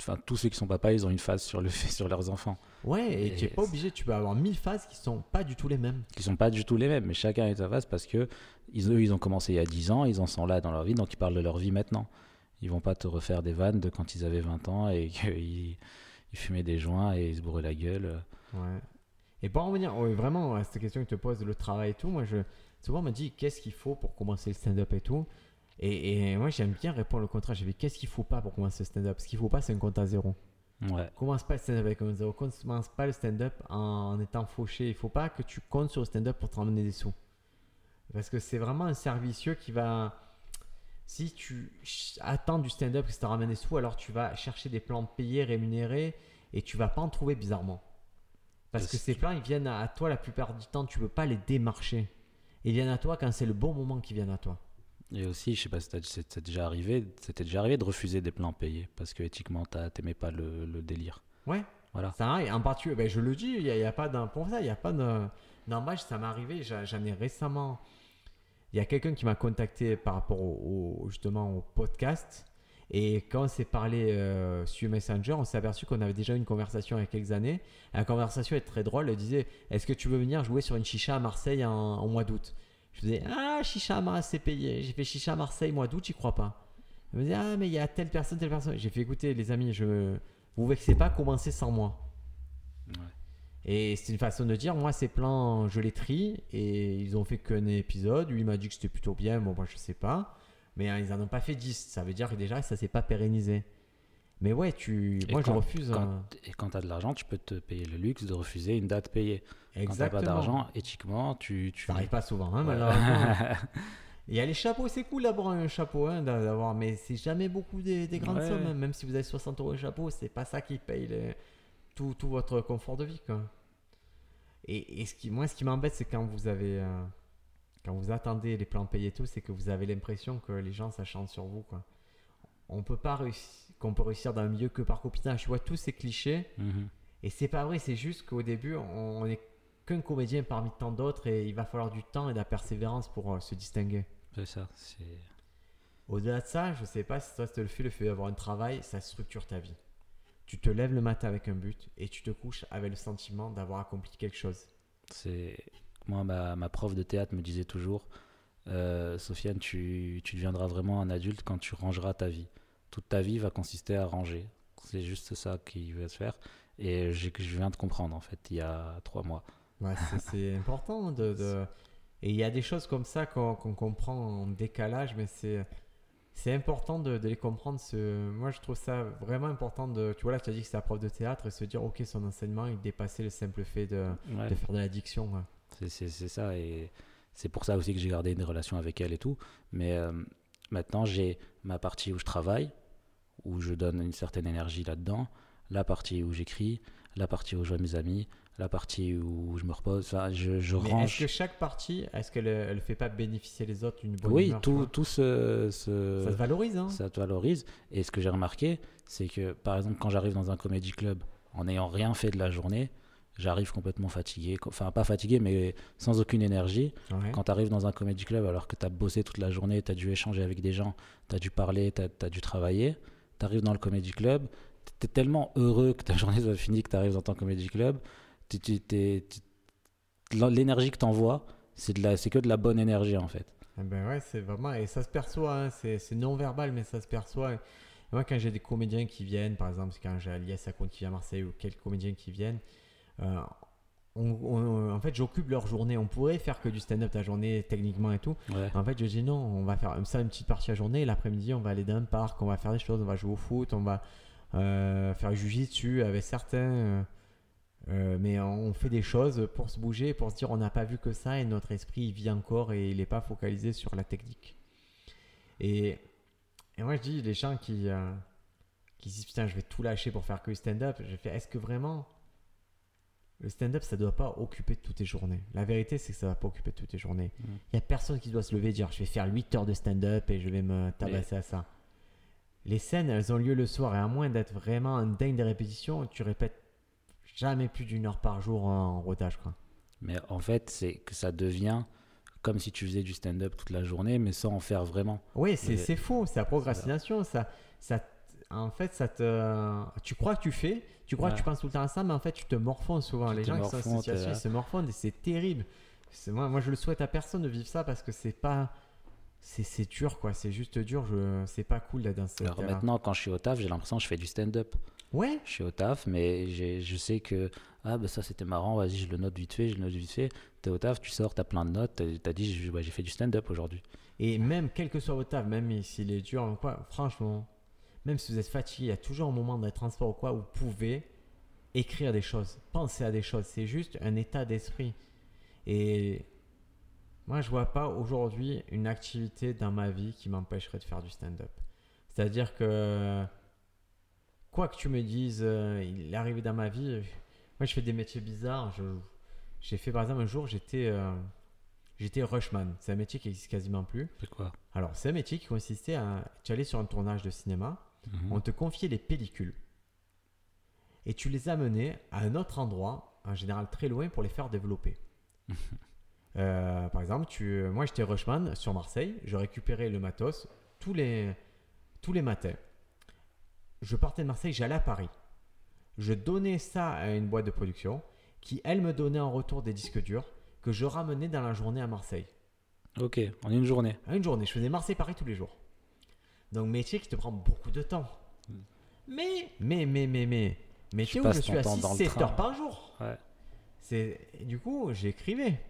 Enfin, tous ceux qui sont papas, ils ont une phase sur le [laughs] sur leurs enfants. Ouais, et, Et tu n'es pas obligé, tu peux avoir mille phases qui sont pas du tout les mêmes. Qui sont pas du tout les mêmes, mais chacun a sa phase parce que ils, eux, ils ont commencé il y a 10 ans, ils en sont là dans leur vie, donc ils parlent de leur vie maintenant. Ils vont pas te refaire des vannes de quand ils avaient 20 ans et [laughs] qu'ils il fumait des joints et il se bourrait la gueule. Ouais. Et pour en revenir ouais, vraiment à cette question que te poses, le travail et tout, moi, je, souvent, on me dit qu'est-ce qu'il faut pour commencer le stand-up et tout. Et, et moi, j'aime bien répondre le contraire. J'ai dit qu'est-ce qu'il faut pas pour commencer le stand-up? Ce qu'il faut pas, c'est un compte à zéro. Ouais. Commence pas le stand-up avec un zéro. Commence pas le stand-up en étant fauché. Il faut pas que tu comptes sur le stand-up pour te ramener des sous. Parce que c'est vraiment un servicieux qui va. Si tu attends du stand-up que ça te ramène des sous, alors tu vas chercher des plans payés, rémunérés, et tu vas pas en trouver bizarrement. Parce que ces plans, ils viennent à à toi la plupart du temps, tu peux pas les démarcher. Ils viennent à toi quand c'est le bon moment qu'ils viennent à toi. Et aussi, je sais pas si c'est déjà arrivé, c'était déjà arrivé de refuser des plans payés parce que éthiquement, t'aimais pas le, le délire. Ouais. Voilà. Ça en particulier, ben, je le dis, il n'y a, pas d'un. Pour ça, il a pas m'est arrivé, j'en ai récemment. Il y a quelqu'un qui m'a contacté par rapport au, justement au podcast. Et quand on s'est parlé euh, sur Messenger, on s'est aperçu qu'on avait déjà une conversation il y a quelques années. La conversation est très drôle. Elle disait Est-ce que tu veux venir jouer sur une chicha à Marseille en, mois d'août? Je disais Ah, chicha à Marseille, c'est payé. J'ai fait chicha à Marseille, mois d'août, j'y crois pas. Elle me dit Ah, mais il y a telle personne, telle personne. J'ai fait Écoutez, les amis, je vous vexez pas, commencez sans moi. Ouais. Et c'est une façon de dire, moi ces plans, je les trie et ils ont fait qu'un épisode. Lui m'a dit que c'était plutôt bien, bon moi je sais pas. Mais hein, ils en ont pas fait 10, ça veut dire que déjà ça s'est pas pérennisé. Mais ouais, tu... Et moi je quand- refuse. quand- hein. Et quand t'as de l'argent, tu peux te payer le luxe de refuser une date payée. Quand t'as Exactement. pas d'argent, éthiquement, tu. tu... Ça arrive pas souvent, hein, malheureusement. [laughs] Il y a les chapeaux, c'est cool d'avoir un chapeau, hein, d'a- d'avoir, mais c'est jamais beaucoup des, des grandes Ouais. sommes. hein. Même si vous avez 60 euros de chapeau, c'est pas ça qui paye les- tout, tout votre confort de vie. Quoi. Et, et ce qui, moi, ce qui m'embête, c'est quand vous avez, euh, quand vous attendez les plans payés et tout, c'est que vous avez l'impression que les gens ça chante sur vous. Quoi. On peut pas réussir, qu'on peut réussir dans le milieu que par copinage. Tu vois tous ces clichés. Mhm. Et c'est pas vrai, c'est juste qu'au début, on n'est qu'un comédien parmi tant d'autres et il va falloir du temps et de la persévérance pour euh, se distinguer. C'est ça. C'est. Au-delà de ça, je sais pas si toi, ça le fait, le fait d'avoir un travail, ça structure ta vie. Tu te lèves le matin avec un but et tu te couches avec le sentiment d'avoir accompli quelque chose. C'est moi ma, ma prof de théâtre me disait toujours euh, Sofiane tu, tu deviendras vraiment un adulte quand tu rangeras ta vie. Toute ta vie va consister à ranger. C'est juste ça qui va se faire. Et j'ai- je viens de comprendre en fait il y a trois mois. Ouais, c'est- [laughs] important de, de- Et il y a des choses comme ça qu'on qu'on comprend en décalage, mais c'est c'est important de, de les comprendre. Ce... Moi, je trouve ça vraiment important de. Tu vois, là, tu as dit que c'est la prof de théâtre et se dire, ok, son enseignement, il dépassait le simple fait de, Ouais, de faire de l'addiction. ouais. c'est ça et c'est pour ça aussi que j'ai gardé une relation avec elle et tout mais euh, maintenant j'ai ma partie où je travaille où je donne une certaine énergie là-dedans la partie où j'écris la partie où je vois mes amis la partie où je me repose enfin je, je Mais range est-ce que chaque partie, est-ce qu'elle ne fait pas bénéficier les autres d'une bonne Oui, tout, tout se, se- Ça se valorise, hein ça te valorise. Et ce que j'ai remarqué, c'est que par exemple, quand j'arrive dans un comédie club en n'ayant rien fait de la journée, j'arrive complètement fatigué. Enfin, pas fatigué, mais sans aucune énergie. Ouais. Quand tu arrives dans un comédie club alors que tu as bossé toute la journée, tu as dû échanger avec des gens, tu as dû parler, tu as, dû travailler, tu arrives dans le comédie club, tu es tellement heureux que ta [laughs] journée soit finie, que tu arrives dans ton comédie club, l'énergie que tu envoies, c'est de la- c'est que de la bonne énergie en fait. Eh ben ouais, c'est vraiment. Et ça se perçoit, hein, c'est c'est non-verbal, mais ça se perçoit. Et moi, quand j'ai des comédiens qui viennent, par exemple, quand j'ai Alias Acoun qui vient à Marseille ou quelques comédiens qui viennent, euh, on- on- en fait, j'occupe leur journée. On pourrait faire que du stand-up ta journée, techniquement et tout. Ouais. En fait, je dis non, on va faire ça une petite partie à journée. et L'après-midi, on va aller dans un parc, on va faire des choses, on va jouer au foot, on va euh, faire du jiu-jitsu avec certains. euh, euh, mais on fait des choses pour se bouger, pour se dire on n'a pas vu que ça et notre esprit il vit encore et il n'est pas focalisé sur la technique. Et, et moi je dis les gens qui, euh, qui disent putain je vais tout lâcher pour faire que du stand-up, je fais est-ce que vraiment le stand-up ça doit pas occuper toutes tes journées? La vérité c'est que ça va pas occuper toutes tes journées. Il Mm. y a personne qui doit se lever et dire je vais faire 8 heures de stand-up et je vais me tabasser à ça. Les scènes elles ont lieu le soir et à moins d'être vraiment un dingue des répétitions, tu répètes jamais plus d'une heure par jour en rodage quoi. Mais en fait, c'est que ça devient comme si tu faisais du stand-up toute la journée, mais sans en faire vraiment. Oui, c'est Mais- faux, c'est la procrastination. Ça, ça, en fait, ça te, tu crois que tu fais, tu crois Ouais. que tu penses tout le temps à ça, mais en fait, tu te morfonds souvent. Tu Les gens qui sont en t'es ils se morfondent et c'est terrible. Moi, moi, je le souhaite à personne de vivre ça parce que c'est pas, c'est dur quoi. C'est juste dur. Je, c'est pas cool d'être dans ce. Alors terrain. maintenant, quand je suis au taf, j'ai l'impression que je fais du stand-up. Ouais. Je suis au taf, mais je sais que ah bah ça c'était marrant, vas-y je le note vite fait, je le note vite fait. T'es au taf, tu sors, t'as plein de notes, t'as- dit j'ai fait du stand-up aujourd'hui. Et même, quel que soit votre taf, même s'il est dur quoi, franchement, même si vous êtes fatigué, il y a toujours un moment dans les transports ou quoi où vous pouvez écrire des choses, penser à des choses. C'est juste un état d'esprit. Et moi, je vois pas aujourd'hui une activité dans ma vie qui m'empêcherait de faire du stand-up. C'est-à-dire que, quoi que tu me dises, euh, il est arrivé dans ma vie, moi je fais des métiers bizarres. J'ai fait par exemple un jour, j'étais euh, j'étais rushman. C'est un métier qui existe quasiment plus. C'est quoi? Alors, c'est un métier qui consistait à. Tu allais sur un tournage de cinéma, Mhm. on te confiait les pellicules. Et tu les amenais à un autre endroit, en général très loin, pour les faire développer. [laughs] Euh, par exemple, tu, moi j'étais rushman sur Marseille, je récupérais le matos tous les, tous les matins. Je partais de Marseille, j'allais à Paris. Je donnais ça à une boîte de production qui, elle, me donnait en retour des disques durs que je ramenais dans la journée à Marseille. Ok, en une journée. À une journée. Je faisais Marseille-Paris tous les jours. Donc, métier qui te prend beaucoup de temps. Mais, mais, mais, mais, mais, métier où je suis 6-7 train. heures par jour. Ouais. C'est, du coup, j'écrivais.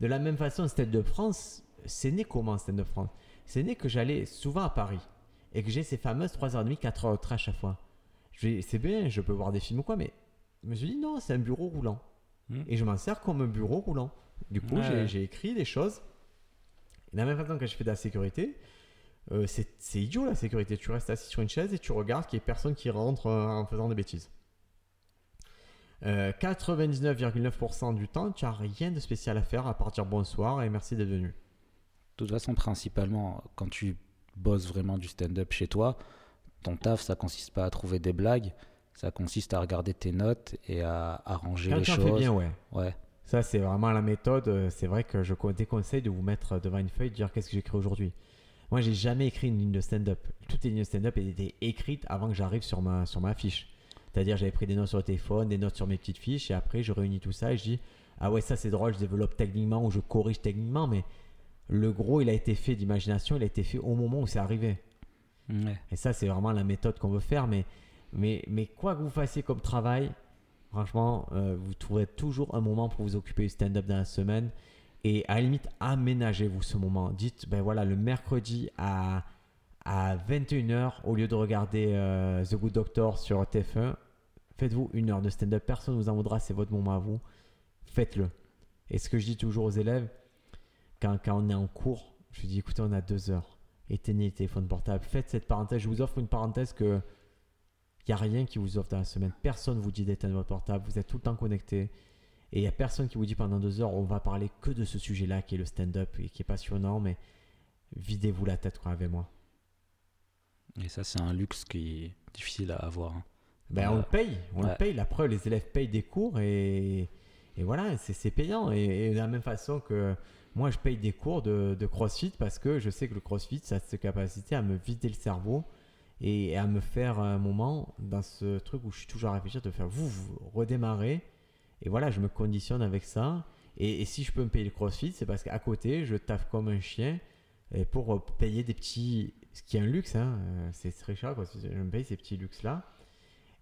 De la même façon, Stand Up France, c'est né comment Stand Up France C'est né que j'allais souvent à Paris et que j'ai ces fameuses 3h30, 4h de train à chaque fois. C'est bien, je peux voir des films ou quoi, mais je me suis dit non, c'est un bureau roulant. Hmm. Et je m'en sers comme un bureau roulant. Du coup, Ouais, j'ai, écrit des choses. Et la même façon que je fais de la sécurité, euh, c'est, idiot la sécurité. Tu restes assis sur une chaise et tu regardes qu'il n'y ait personne qui rentre euh, en faisant des bêtises. Euh, 99,9% du temps, tu n'as rien de spécial à faire à part dire bonsoir et merci d'être venu. De toute façon, principalement, quand tu bosses vraiment du stand-up chez toi, ton taf, ça consiste pas à trouver des blagues, ça consiste à regarder tes notes et à arranger Quand les choses. fais bien, ouais. Ouais, Ça, c'est vraiment la méthode. Euh, C'est vrai que je co- déconseille de vous mettre devant une feuille, de dire qu'est-ce que j'ai écrit aujourd'hui. Moi, j'ai jamais écrit une ligne de stand-up. Toutes les lignes de stand-up étaient écrites avant que j'arrive sur ma, sur ma fiche. C'est-à-dire, j'avais pris des notes sur le téléphone, des notes sur mes petites fiches, et après, je réunis tout ça et je dis Ah ouais, ça c'est drôle, je développe techniquement ou je corrige techniquement, mais le gros, il a été fait d'imagination, il a été fait au moment où c'est arrivé. ouais. Et ça, c'est vraiment la méthode qu'on veut faire. Mais, mais, mais quoi que vous fassiez comme travail, franchement, euh, vous trouverez toujours un moment pour vous occuper du stand-up dans la semaine. Et à la limite, aménagez-vous ce moment. Dites, ben voilà, le mercredi à, à 21h, au lieu de regarder euh, The Good Doctor sur TF1, faites-vous une heure de stand-up. Personne ne vous en voudra, c'est votre moment à vous. Faites-le. Et ce que je dis toujours aux élèves, quand, quand on est en cours, je dis, écoutez, on a deux heures éteignez le téléphone portable. Faites cette parenthèse. Je vous offre une parenthèse que il n'y a rien qui vous offre dans la semaine. Personne ne vous dit d'éteindre votre portable. Vous êtes tout le temps connecté. Et il n'y a personne qui vous dit pendant deux heures, on va parler que de ce sujet-là qui est le stand-up et qui est passionnant. Mais videz-vous la tête quoi, avec moi. Et ça, c'est un luxe qui est difficile à avoir. hein. Ben, on Ouais. le paye. On le paye. La preuve, les élèves payent des cours et, et voilà, c'est c'est payant. Et, et de la même façon que moi, je paye des cours de, de CrossFit parce que je sais que le CrossFit, ça a cette capacité à me vider le cerveau et à me faire un moment dans ce truc où je suis toujours à réfléchir, de faire vous, redémarrer. Et voilà, je me conditionne avec ça. Et, si je peux me payer le CrossFit, c'est parce qu'à côté, je taffe comme un chien pour euh, payer des petits. Ce qui est un luxe, hein, euh, c'est très cher. Je me paye ces petits luxes-là.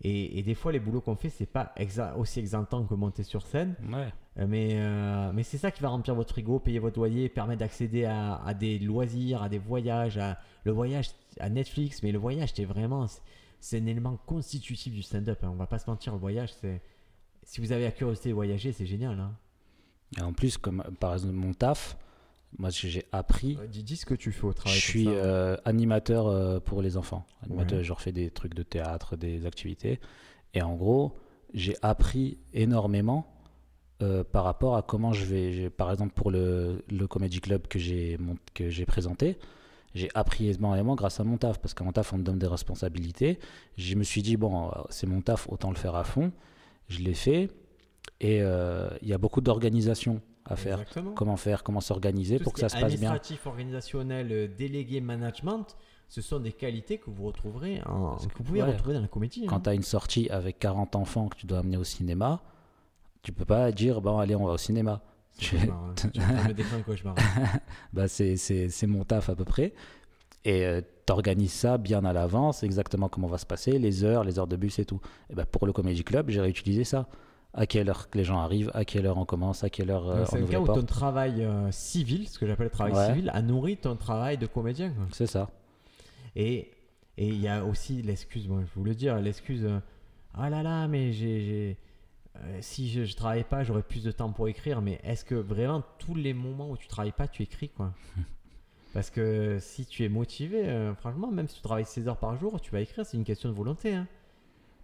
Et, et des fois, les boulots qu'on fait, c'est pas exa- aussi exaltant que monter sur scène. Ouais. Euh, Mais, euh, mais c'est ça qui va remplir votre frigo, payer votre loyer, permettre d'accéder à, à des loisirs, à des voyages, à le voyage à Netflix. Mais le voyage, c'est vraiment, c'est- c'est un élément constitutif du stand-up. hein. On va pas se mentir, le voyage, c'est. Si vous avez la curiosité de voyager, c'est génial. Hein. Et en plus, comme par exemple mon taf, moi j'ai appris. Dis, dis ce que tu fais au Je travail. pour suis ça. euh, animateur euh, pour les enfants. Animateur, Ouais. je fais des trucs de théâtre, des activités. Et en gros, j'ai appris énormément euh, par rapport à comment je vais. Par exemple, pour le, le Comedy Club que j'ai présenté, j'ai appris énormément grâce à mon taf. Parce qu'à mon taf, on me donne des responsabilités. Je me suis dit, bon, c'est mon taf, autant le faire à fond. Je l'ai fait. Et il y a beaucoup d'organisation à faire. Exactement. Comment faire, comment s'organiser pour que ça se passe bien. Administratif, organisationnel, euh, délégué, management, ce sont des qualités que vous retrouverez en, que que, vous pouvez ouais, retrouver dans la comédie. Quand hein. tu as une sortie avec 40 enfants que tu dois amener au cinéma, tu peux pas dire bon allez on va au cinéma. Tu- cauchemar, hein. [laughs] [laughs] Bah c'est mon taf à peu près. Et euh, t'organises ça bien à l'avance, exactement comment va se passer, les heures, les heures de bus et tout. Et ben pour le Comedy Club, j'ai réutilisé ça. À quelle heure que les gens arrivent, à quelle heure on commence, à quelle heure euh, c'est le cas où ton travail euh, civil, ce que j'appelle le travail Ouais. civil, a nourri ton travail de comédien. C'est ça. Et et il y a aussi l'excuse, moi je vous le dire, l'excuse euh, ah là là, mais j'ai. euh, si je, je travaillais pas, j'aurais plus de temps pour écrire. Mais est-ce que vraiment tous les moments où tu travailles pas, tu écris quoi? [laughs] Parce que si tu es motivé, franchement, même si tu travailles 16 heures par jour, tu vas écrire, c'est une question de volonté. hein.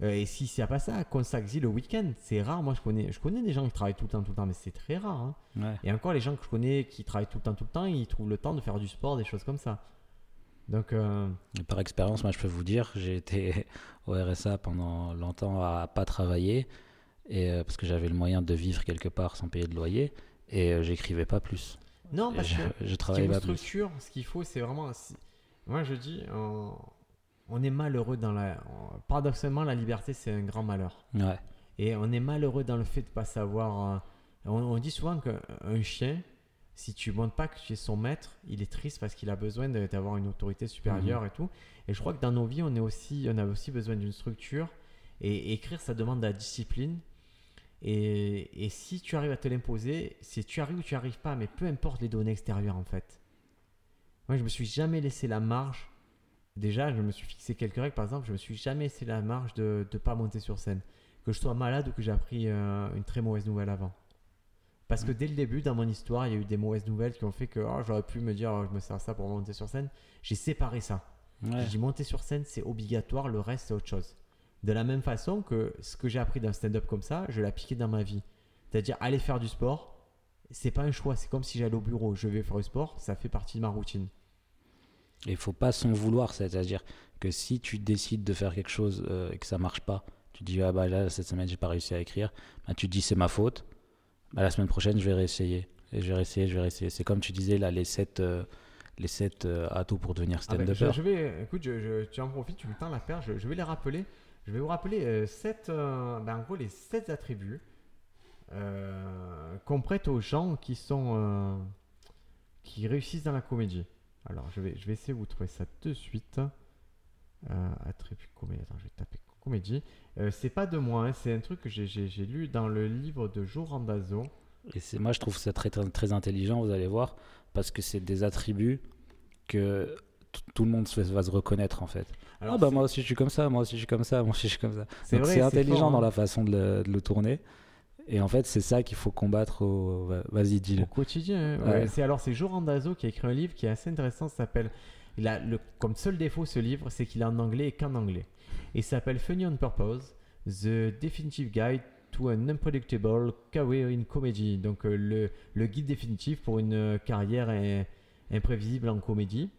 Euh, et si c'est pas ça, consacre-y le week-end. C'est rare, moi je connais, je connais des gens qui travaillent tout le temps, tout le temps, mais c'est très rare. hein. Ouais. Et encore, les gens que je connais qui travaillent tout le temps, tout le temps, ils trouvent le temps de faire du sport, des choses comme ça. Donc, euh, par expérience, moi, je peux vous dire, j'ai été [laughs] au RSA pendant longtemps à pas travailler, et, euh, parce que j'avais le moyen de vivre quelque part sans payer de loyer, et euh, j'écrivais pas plus. non, parce je, que [laughs] je ce qui travaillais pas plus. structure, ce qu'il faut, c'est vraiment. Moi, je dis, on est malheureux dans la. Paradoxalement, la liberté, c'est un grand malheur. Ouais. Et on est malheureux dans le fait de pas savoir. euh, on, on dit souvent qu'un chien, si tu montres pas que tu es son maître, il est triste parce qu'il a besoin d'avoir une autorité supérieure Mhm. et tout. Et je crois que dans nos vies, on, est aussi, on a aussi besoin d'une structure. Et écrire, ça demande de la discipline. Et, et si tu arrives à te l'imposer, si tu arrives ou tu arrives pas, mais peu importe les données extérieures en fait. Moi, je me suis jamais laissé la marge. Déjà, je me suis fixé quelques règles. Par exemple, je me suis jamais laissé la marge de ne pas monter sur scène. Que je sois malade ou que j'ai appris euh, une très mauvaise nouvelle avant. Parce que dès le début, dans mon histoire, il y a eu des mauvaises nouvelles qui ont fait que oh, j'aurais pu me dire oh, je me sers ça pour monter sur scène. J'ai séparé ça. Ouais. J'ai dit monter sur scène, c'est obligatoire, le reste, c'est autre chose. De la même façon que ce que j'ai appris d'un stand-up comme ça, je l'ai appliqué dans ma vie. C'est-à-dire aller faire du sport, c'est pas un choix, c'est comme si j'allais au bureau, je vais faire du sport, ça fait partie de ma routine. Et il faut pas s'en vouloir, c'est-à-dire que si tu décides de faire quelque chose euh, et que ça marche pas, tu dis ah bah là cette semaine j'ai pas réussi à écrire, bah, tu te dis c'est ma faute. Bah, la semaine prochaine je vais réessayer et je vais réessayer, je vais réessayer. C'est comme tu disais là les sept euh, les sept euh, atouts pour devenir Ah ben, stand-upper. je, je vais, écoute, je, je- tu en profites, tu me tends la perche, je, je vais les rappeler. Je vais vous rappeler euh, sept, ben, en gros les sept attributs qu'on prête aux gens qui sont qui réussissent dans la comédie. Alors je vais, je vais essayer de vous trouver ça de suite. Euh, attributs comédie. Attends, je vais taper comédie. Euh, c'est pas de moi, hein, c'est un truc que j'ai- lu dans le livre de Joe Randazzo. Et c'est moi je trouve ça très, très très intelligent, vous allez voir, parce que c'est des attributs que tout le monde se- va se reconnaître en fait. Alors, ah bah moi aussi je suis comme ça, moi aussi je suis comme ça, moi aussi je suis comme ça. c'est Donc vrai, c'est intelligent fort, dans hein. la façon de le, de le tourner. Et en fait c'est ça qu'il faut combattre au... va- Vas-y dis-le. Au quotidien. hein. Ouais. Ouais, C'est alors c'est Joe Randazzo qui a écrit un livre qui est assez intéressant. Ça s'appelle. Il a le comme seul défaut ce livre, c'est qu'il est en anglais et qu'en anglais. Et ça s'appelle Funny on Purpose: The Definitive Guide to an Unpredictable Career in Comedy. Donc euh, le, le guide définitif pour une euh, carrière in- imprévisible en comédie.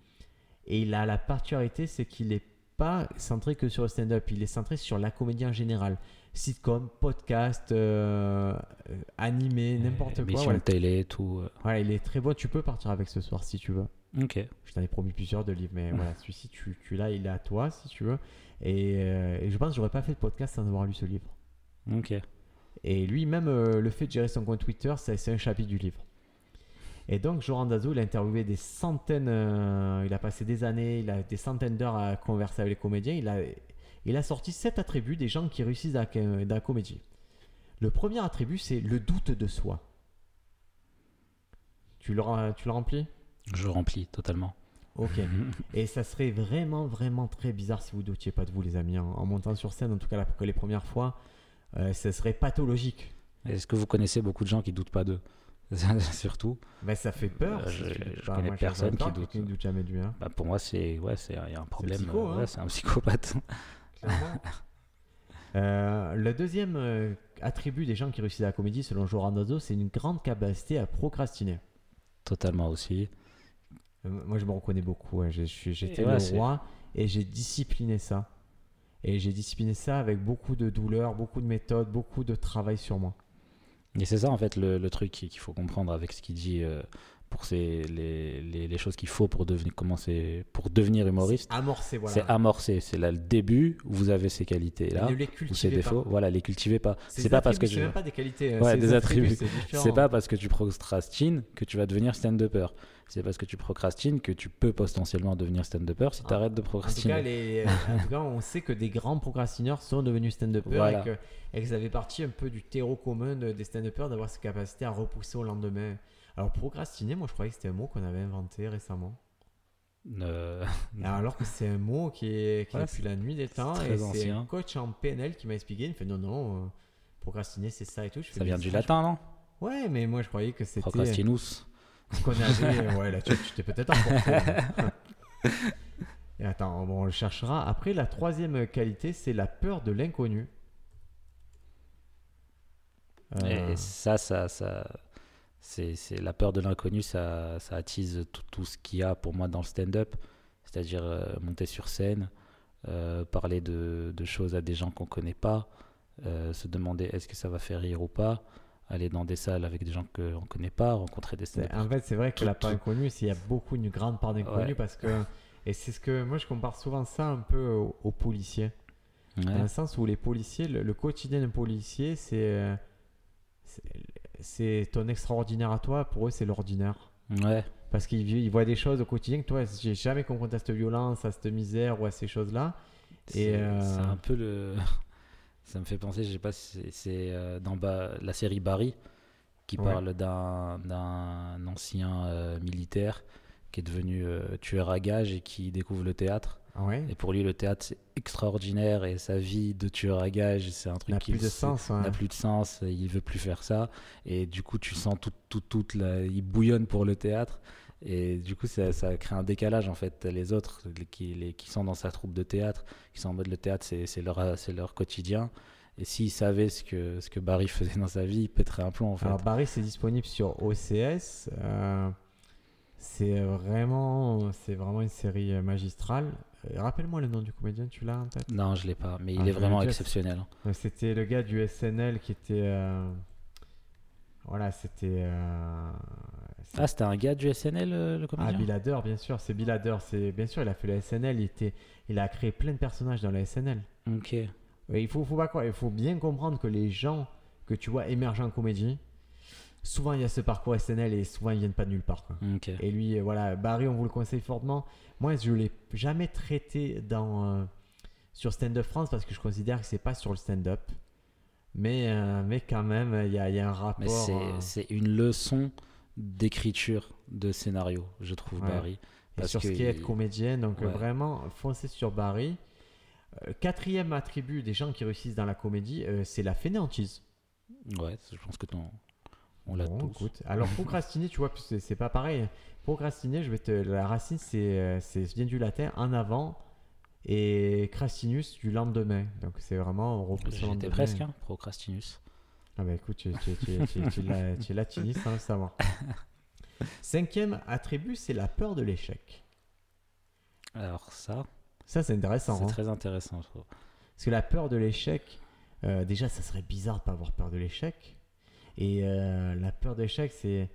Et il a la particularité, c'est qu'il n'est pas centré que sur le stand-up. Il est centré sur la comédie en général. Sitcom, podcast, euh, euh, animé, n'importe quoi. Émission voilà. télé, tout. euh. Voilà, il est très bon. Tu peux partir avec ce soir si tu veux. Ok. Je t'en ai promis plusieurs de livres, mais [laughs] voilà, celui-ci, tu, tu l'as, il est à toi si tu veux. Et, euh, et je pense que j'aurais pas fait de podcast sans avoir lu ce livre. Ok. Et lui, même euh, le fait de gérer son compte Twitter, c'est un chapitre du livre. Et donc, Joran Dazo, il a interviewé des centaines, il a passé des années, il a des centaines d'heures à converser avec les comédiens. Il a, il a sorti sept attributs des gens qui réussissent dans la, comédie. Le premier attribut, c'est le doute de soi. Tu le, tu le remplis? Je remplis totalement. Ok. [laughs] Et ça serait vraiment, vraiment très bizarre si vous doutiez pas de vous, les amis. En, en montant sur scène, en tout cas la- que les premières fois, euh, ça serait pathologique. Est-ce que vous connaissez beaucoup de gens qui doutent pas d'eux? [laughs] Surtout. Ben, ça fait peur. Euh, je- je connais moi, personne qui doute. ne doute jamais de lui. hein. Bah, pour moi, c'est ouais, c'est il y a un problème. psycho, euh, hein. ouais, c'est un [laughs] psychopathe. [laughs] Euh, le deuxième euh, attribut des gens qui réussissent à la comédie, selon Joran Dazo, c'est une grande capacité à procrastiner. Totalement aussi. Euh, moi, je me reconnais beaucoup. suis- J'étais ouais, le roi et j'ai discipliné ça. Et j'ai discipliné ça avec beaucoup de douleur, beaucoup de méthodes, beaucoup de travail sur moi. Et c'est ça en fait le, le truc qu'il faut comprendre avec ce qu'il dit pour ces, les, les, les choses qu'il faut pour devenir, commencer, pour devenir humoriste. Amorcé, voilà. C'est amorcé, c'est là le début, vous avez ces qualités-là, ne les ou ces cultivez défauts, pas. voilà, les cultivez pas. Ces C'est pas parce que tu... même pas des qualités. euh, Ouais, des attributs. c'est pas parce que tu procrastines que tu vas devenir stand-upper. C'est parce que tu procrastines que tu peux potentiellement devenir stand-upper si Ah. tu arrêtes de En tout, procrastiner. cas, les, [laughs] en tout cas, on sait que des grands procrastineurs sont devenus stand-uppers Voilà. et, que, et que ça fait partie un peu du terreau commun de- des stand-uppers d'avoir cette capacité à repousser au lendemain. Alors, procrastiner, moi je croyais que c'était un mot qu'on avait inventé récemment. Euh, [laughs] Alors que c'est un mot qui est, qui est depuis la nuit des temps très et c'est un coach en PNL qui m'a expliqué. Il me fait non, non, euh, procrastiner c'est ça et tout. Je ça vient du latin, non? Ouais, mais moi je croyais que c'était Procrastinus. ce qu'on avait. [laughs] ouais, là tu tu t'es peut-être emporté. [laughs] Et attends, bon, on le cherchera. Après, la troisième qualité, c'est la peur de l'inconnu. Euh, Et ça, ça, ça c'est, la peur de l'inconnu, ça, ça attise tout, tout ce qu'il y a pour moi dans le stand-up, c'est-à-dire euh, monter sur scène, euh, parler de, de choses à des gens qu'on connaît pas, euh, se demander est-ce que ça va faire rire ou pas, aller dans des salles avec des gens qu'on ne connaît pas, rencontrer des stand en fait, c'est vrai que la part inconnue, il y a beaucoup, une grande part d'inconnu Ouais. parce que. Et c'est ce que moi je compare souvent ça un peu aux, aux policiers. Dans le sens où les policiers, le, le quotidien d'un policier, c'est. C'est- ton extraordinaire à toi, pour eux c'est l'ordinaire. ouais, Parce qu'ils ils voient des choses au quotidien que toi, j'ai jamais confronté à cette violence, à cette misère ou à ces choses-là. c'est, euh, c'est un peu le. [laughs] Ça me fait penser, je sais pas si c'est, euh, dans la série Barry qui Ouais. parle d'un, d'un ancien euh, militaire qui est devenu euh, tueur à gages et qui découvre le théâtre. Ouais Et pour lui, le théâtre, c'est extraordinaire et sa vie de tueur à gages, c'est un truc n'a qui plus de sens. ouais. n'a plus de sens, il veut plus faire ça. Et du coup, tu sens tout, tout, toute la- il bouillonne pour le théâtre. Et du coup, ça, ça crée un décalage en fait. Les autres les- qui, les, qui sont dans sa troupe de théâtre, qui sont en mode le théâtre, c'est leur, quotidien. Et s'ils savaient ce que, ce que Barry [laughs] faisait dans sa vie, ils pèteraient un plomb en fait. Alors Barry, c'est disponible sur OCS. euh, c'est vraiment, c'est vraiment une série euh, magistrale. Euh, Rappelle-moi le nom du comédien, tu l'as en tête? Non, je l'ai pas, mais il Ah, est vraiment exceptionnel. hein. Euh, C'était le gars du SNL qui était. euh, Voilà, c'était. euh, Ah, c'était un gars du SNL, le, Ah, comédien? Bill Hader, bien sûr, c'est Bill Hader. C'est bien sûr, il a fait le SNL. Il était, il a créé plein de personnages dans le SNL. Ok. Il faut, faut pas croire, il faut bien comprendre que les gens que tu vois émerger en comédie, souvent il y a ce parcours SNL et souvent ils viennent pas de nulle part. quoi. Et lui, euh, voilà, Barry, on vous le conseille fortement. Moi, je l'ai jamais traité dans euh, sur Stand Up France parce que je considère que c'est pas sur le stand-up. Mais, euh, mais quand même, il y a, il y a un rapport. C'est, une leçon d'écriture de scénario, je trouve, Ouais. Barry. et sur ce qui est être comédien. Donc Ouais. vraiment, foncez sur Barry. Quatrième attribut des gens qui réussissent dans la comédie, euh, c'est la fainéantise. Ouais, je pense que ton- on l'a Bon, tous. écoute. Alors procrastiner, tu vois, c'est c'est pas pareil. Procrastiner, je vais te la racine, c'est euh, c'est vient du latin en avant et crastinus du lendemain. Donc c'est vraiment on repousse J'étais lendemain. presque, hein, procrastinus. Ah bah écoute, tu, tu, tu, es latiniste sans le savoir. [laughs] Cinquième attribut, c'est la peur de l'échec. Alors ça, Ça c'est intéressant. c'est hein. très intéressant, je trouve. Parce que la peur de l'échec, euh, déjà, ça serait bizarre de pas avoir peur de l'échec. Et euh, la peur de l'échec, c'est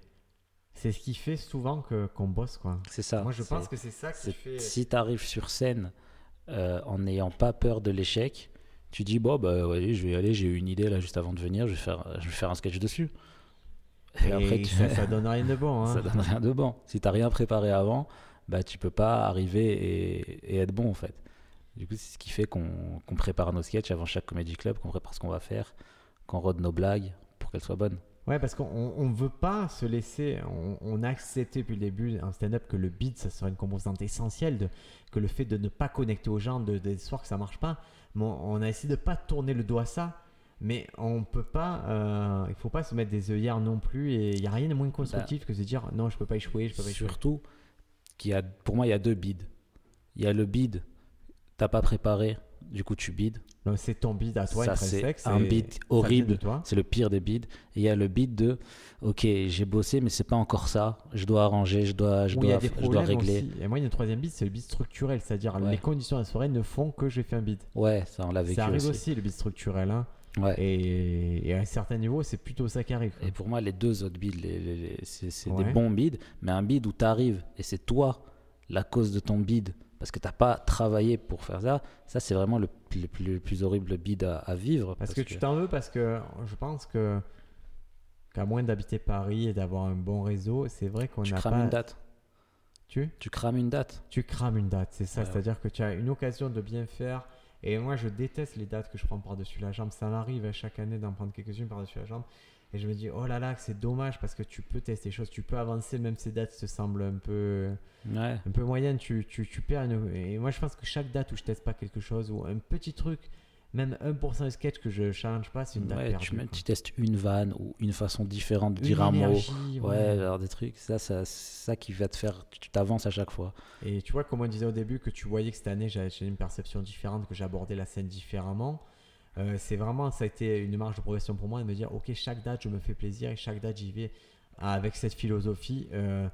c'est ce qui fait souvent que qu'on bosse quoi. C'est ça. Moi, je pense que c'est ça qui c'est- fait. Si tu arrives sur scène euh, en n'ayant pas peur de l'échec, tu dis bon bah ouais, je vais y aller, j'ai eu une idée là juste avant de venir, je vais faire, je vais faire un sketch dessus. Et, Et après tu- ça, [laughs] ça donne rien de bon. Hein. ça donne rien de bon. Si t'as rien préparé avant, bah tu peux pas arriver et, et être bon en fait. Du coup, c'est ce qui fait qu'on prépare nos sketchs avant chaque comédie club, qu'on prépare ce qu'on va faire, qu'on rôde nos blagues pour qu'elles soient bonnes. Ouais, parce qu'on on veut pas se laisser. On, on a accepté depuis le début en stand-up que le beat, ça serait une composante essentielle, de, que le fait de ne pas connecter aux gens, de, soirs que ça marche pas. Mais on, on a essayé de pas tourner le doigt à ça. Mais on peut pas, euh, il faut pas se mettre des œillères non plus. Et il y a rien de moins constructif que de se dire non, je peux pas échouer, je peux pas échouer. Surtout, qu'il y a, pour moi, il y a deux bides. Il y a le bid, t'as pas préparé, du coup tu bides. C'est ton bid à toi, Ça, c'est un bid horrible. C'est le pire des bids. Il y a le bid de ok, j'ai bossé, mais c'est pas encore ça. Je dois arranger, je dois, je Où dois, je dois régler. aussi. Et moi, il y a une troisième bid, c'est le bid structurel, c'est-à-dire Ouais. les conditions de la soirée ne font que j'ai fait un bid. Ouais, ça on l'a vécu Ça arrive aussi. aussi, le bid structurel. hein. Ouais. Et, et à un certain niveau, c'est plutôt ça qui arrive. quoi. Et pour moi, les deux autres bids, c'est c'est Ouais. des bons bids, mais un bid où tu arrives et c'est toi la cause de ton bid parce que tu n'as pas travaillé pour faire ça, ça c'est vraiment le, le plus, le plus horrible bid à, à vivre. Parce, que, tu t'en veux, parce que je pense que qu'à moins d'habiter Paris et d'avoir un bon réseau, c'est vrai qu'on tu n'a crames pas. une date. Tu? Tu crames une date. tu crames une date, c'est ça. Ouais. C'est-à-dire que tu as une occasion de bien faire. Et moi, je déteste les dates que je prends par-dessus la jambe. Ça m'arrive à chaque année d'en prendre quelques-unes par-dessus la jambe. Et je me dis, oh là là, c'est dommage parce que tu peux tester des choses, tu peux avancer, même ces dates te semblent un peu, Ouais. un peu moyennes. Tu, tu, tu perds une. Et moi, je pense que chaque date où je teste pas quelque chose ou un petit truc, même 1% de sketch que je challenge pas, c'est une date Ouais, perdue. tu, quoi. tu testes une vanne ou une façon différente de Une dire un mot. énergie, Ouais, alors des trucs, ça, ça, c'est ça qui va te faire, tu t'avances à chaque fois. Et tu vois, comme on disait au début, que tu voyais que cette année, j'avais j'ai une perception différente, que j'abordais la scène différemment. Euh, c'est vraiment, ça a été une marge de progression pour moi de me dire, ok, chaque date, je me fais plaisir et chaque date, j'y vais avec cette philosophie. euh,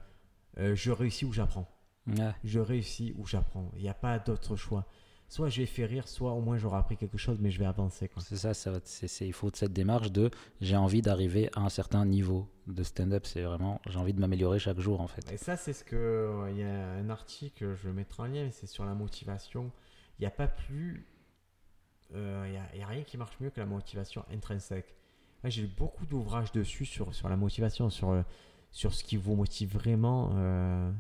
euh, je réussis ou j'apprends. Ouais. Je réussis ou j'apprends. Il n'y a pas d'autre choix. Soit je vais faire rire, soit au moins j'aurai appris quelque chose, mais je vais avancer. C'est ça, ça il faut cette démarche de j'ai envie d'arriver à un certain niveau de stand-up. C'est vraiment, j'ai envie de m'améliorer chaque jour en fait. Et ça, c'est ce que. Il y a un article, je le mettrai en lien, mais c'est sur la motivation. Il n'y a pas plus. Euh, Il n'y a, rien qui marche mieux que la motivation intrinsèque. J'ai lu beaucoup d'ouvrages dessus sur, sur la motivation, sur, euh, sur ce qui vous motive vraiment. euh,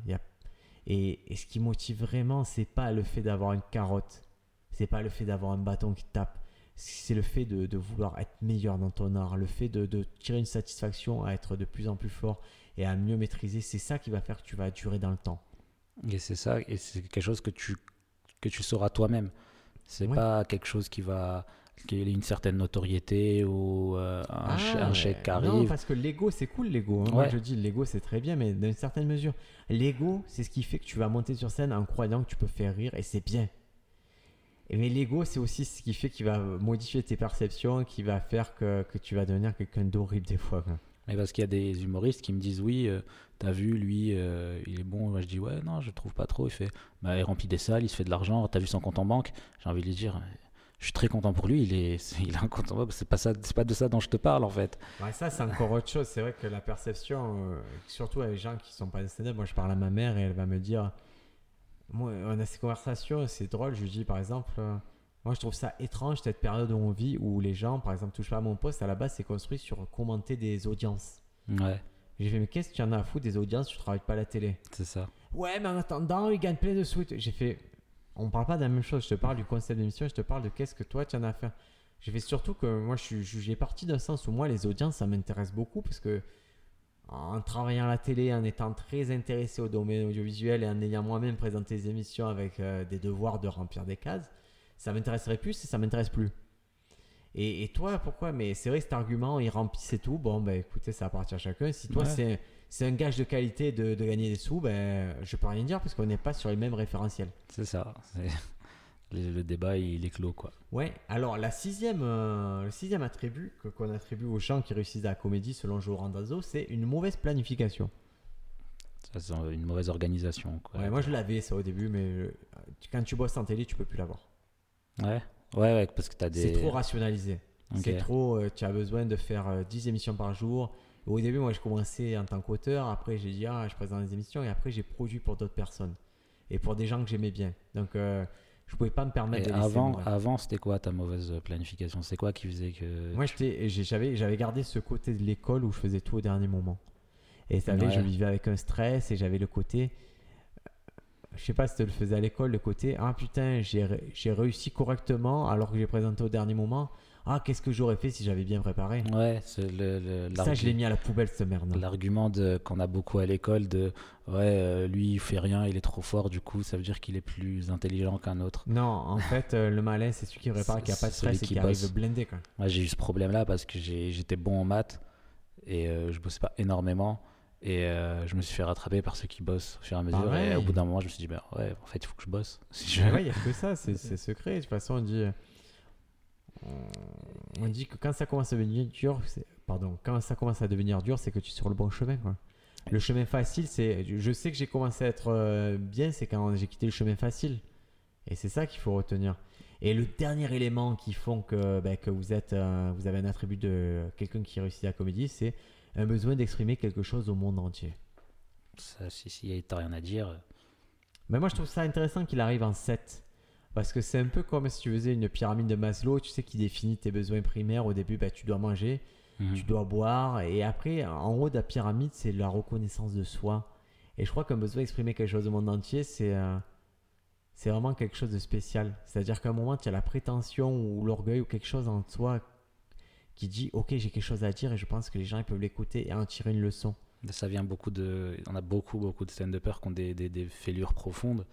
et, ce qui motive vraiment, c'est pas le fait d'avoir une carotte. C'est pas le fait d'avoir un bâton qui tape. C'est le fait de, de vouloir être meilleur dans ton art. Le fait de, de tirer une satisfaction à être de plus en plus fort et à mieux maîtriser, c'est ça qui va faire que tu vas durer dans le temps. Et c'est ça, et c'est quelque chose que tu, que tu sauras toi-même. C'est Ouais. pas quelque chose qui va. qui ait une certaine notoriété ou euh, un, Ah, chèque qui Non, arrive. parce que l'ego, c'est cool l'ego. hein. Moi, je dis l'ego, c'est très bien, mais dans une certaine mesure, l'ego, c'est ce qui fait que tu vas monter sur scène en croyant que tu peux faire rire et c'est bien. Mais l'ego, c'est aussi ce qui fait qu'il va modifier tes perceptions, qui va faire que, que tu vas devenir quelqu'un d'horrible des fois. quoi. Mais parce qu'il y a des humoristes qui me disent oui, euh, t'as vu, lui, euh, il est bon. Moi, je dis ouais, non, je trouve pas trop. Il fait, bah, il remplit des salles, il se fait de l'argent. T'as vu son compte en banque? J'ai envie de lui dire, je suis très content pour lui. Il est, [laughs] il a un compte en banque. C'est pas ça, c'est pas de ça dont je te parle en fait. Ça, c'est encore autre chose. C'est vrai que la perception, euh, surtout avec les gens qui sont pas de stand-up, moi je parle à ma mère et elle va me dire on a ces conversations, c'est drôle. Je lui dis par exemple, moi je trouve ça étrange cette période où on vit où les gens, par exemple, touchent pas à mon poste. À la base, c'est construit sur commenter des audiences. Ouais, J'ai fait Mais qu'est-ce qu'il y en a à foutre des audiences Tu travailles pas à la télé? c'est ça. Ouais, mais en attendant, ils gagnent plein de sous. J'ai fait, on parle pas de la même chose. Je te parle du concept d'émission, je te parle de qu'est-ce que toi tu en as à faire. J'ai fait surtout que moi, je suis jugé parti d'un sens où moi, les audiences, ça m'intéresse beaucoup parce que en travaillant à la télé, en étant très intéressé au domaine audiovisuel et en ayant moi-même présenté des émissions avec euh, des devoirs de remplir des cases, ça m'intéresserait plus et ça m'intéresse plus. Et, et toi, pourquoi? Mais c'est vrai, cet argument, il remplissait tout. Bon, ben écoutez, ça appartient à chacun. Si toi, Ouais. c'est un gage de qualité de, de gagner des sous, ben, je peux rien dire parce qu'on n'est pas sur les mêmes référentiels. C'est ça. Le, le débat, il est clos quoi. Ouais, alors la sixième, euh, le sixième attribut que- qu'on attribue aux gens qui réussissent à la comédie selon Joe Randazzo, c'est une mauvaise planification. Ça, c'est une mauvaise organisation. Quoi. Ouais, moi je l'avais ça au début, mais euh, tu- quand tu bosses en télé, tu peux plus l'avoir. Ouais, ouais, ouais, parce que t'as des. C'est trop rationalisé. C'est trop, euh, tu as besoin de faire euh, 10 émissions par jour. Au début, moi je commençais en tant qu'auteur, après j'ai dit, ah, je présente des émissions, et après j'ai produit pour d'autres personnes. Et pour des gens que j'aimais bien. Donc euh, je pouvais pas me permettre Et de avant, avant c'était quoi ta mauvaise planification? C'est quoi qui faisait que. Moi, j'avais j'avais gardé ce côté de l'école où je faisais tout au dernier moment. Et tu savais, Ouais. je vivais avec un stress et j'avais le côté. Je sais pas si tu le faisais à l'école, le côté Ah putain, j'ai ré- j'ai réussi correctement alors que j'ai présenté au dernier moment. Ah, qu'est-ce que j'aurais fait si j'avais bien préparé? Ouais, c'est le, le- Ça, je l'ai mis à la poubelle, cette merde. L'argument qu'on a beaucoup à l'école de ouais, euh, lui il fait rien, il est trop fort, du coup ça veut dire qu'il est plus intelligent qu'un autre. Non, en fait, euh, le malin, c'est celui qui prépare, qui a pas de stress et qui bosse. arrive blindé. Quoi. Moi j'ai eu ce problème là parce que j'étais bon en maths et euh, je bossais pas énormément et euh, je me suis fait rattraper par ceux qui bossent au fur et à mesure Pareil. et au bout d'un moment je me suis dit bah, ouais en fait il faut que je bosse. [laughs] Si je- ouais, il n'y a que ça, c'est secret. De toute façon, on dit, on- on dit que quand ça commence à devenir dur, c'est- pardon, quand ça commence à devenir dur, c'est que tu es sur le bon chemin. Quoi. Le chemin facile, c'est, je sais que j'ai commencé à être euh, bien, c'est quand j'ai quitté le chemin facile. Et c'est ça qu'il faut retenir. Et le dernier élément qui font que, ben, que vous, êtes, euh, vous avez un attribut de quelqu'un qui réussit la comédie, c'est un besoin d'exprimer quelque chose au monde entier. Ça, si, si t'as rien à dire. Mais moi, je trouve ça intéressant qu'il arrive en 7. Parce que c'est un peu comme si tu faisais une pyramide de Maslow, tu sais, qui définit tes besoins primaires. Au début, ben, tu dois manger, Mhm. tu dois boire. Et après, en haut de la pyramide, c'est la reconnaissance de soi. Et je crois qu'un besoin d'exprimer quelque chose au monde entier, c'est euh, c'est vraiment quelque chose de spécial. C'est-à-dire qu'à un moment, tu as la prétention ou l'orgueil ou quelque chose en toi qui dit Ok, j'ai quelque chose à dire et je pense que les gens ils peuvent l'écouter et en tirer une leçon. Ça vient beaucoup de. On a beaucoup, beaucoup de stand-uppers qui ont des, des, des fêlures profondes.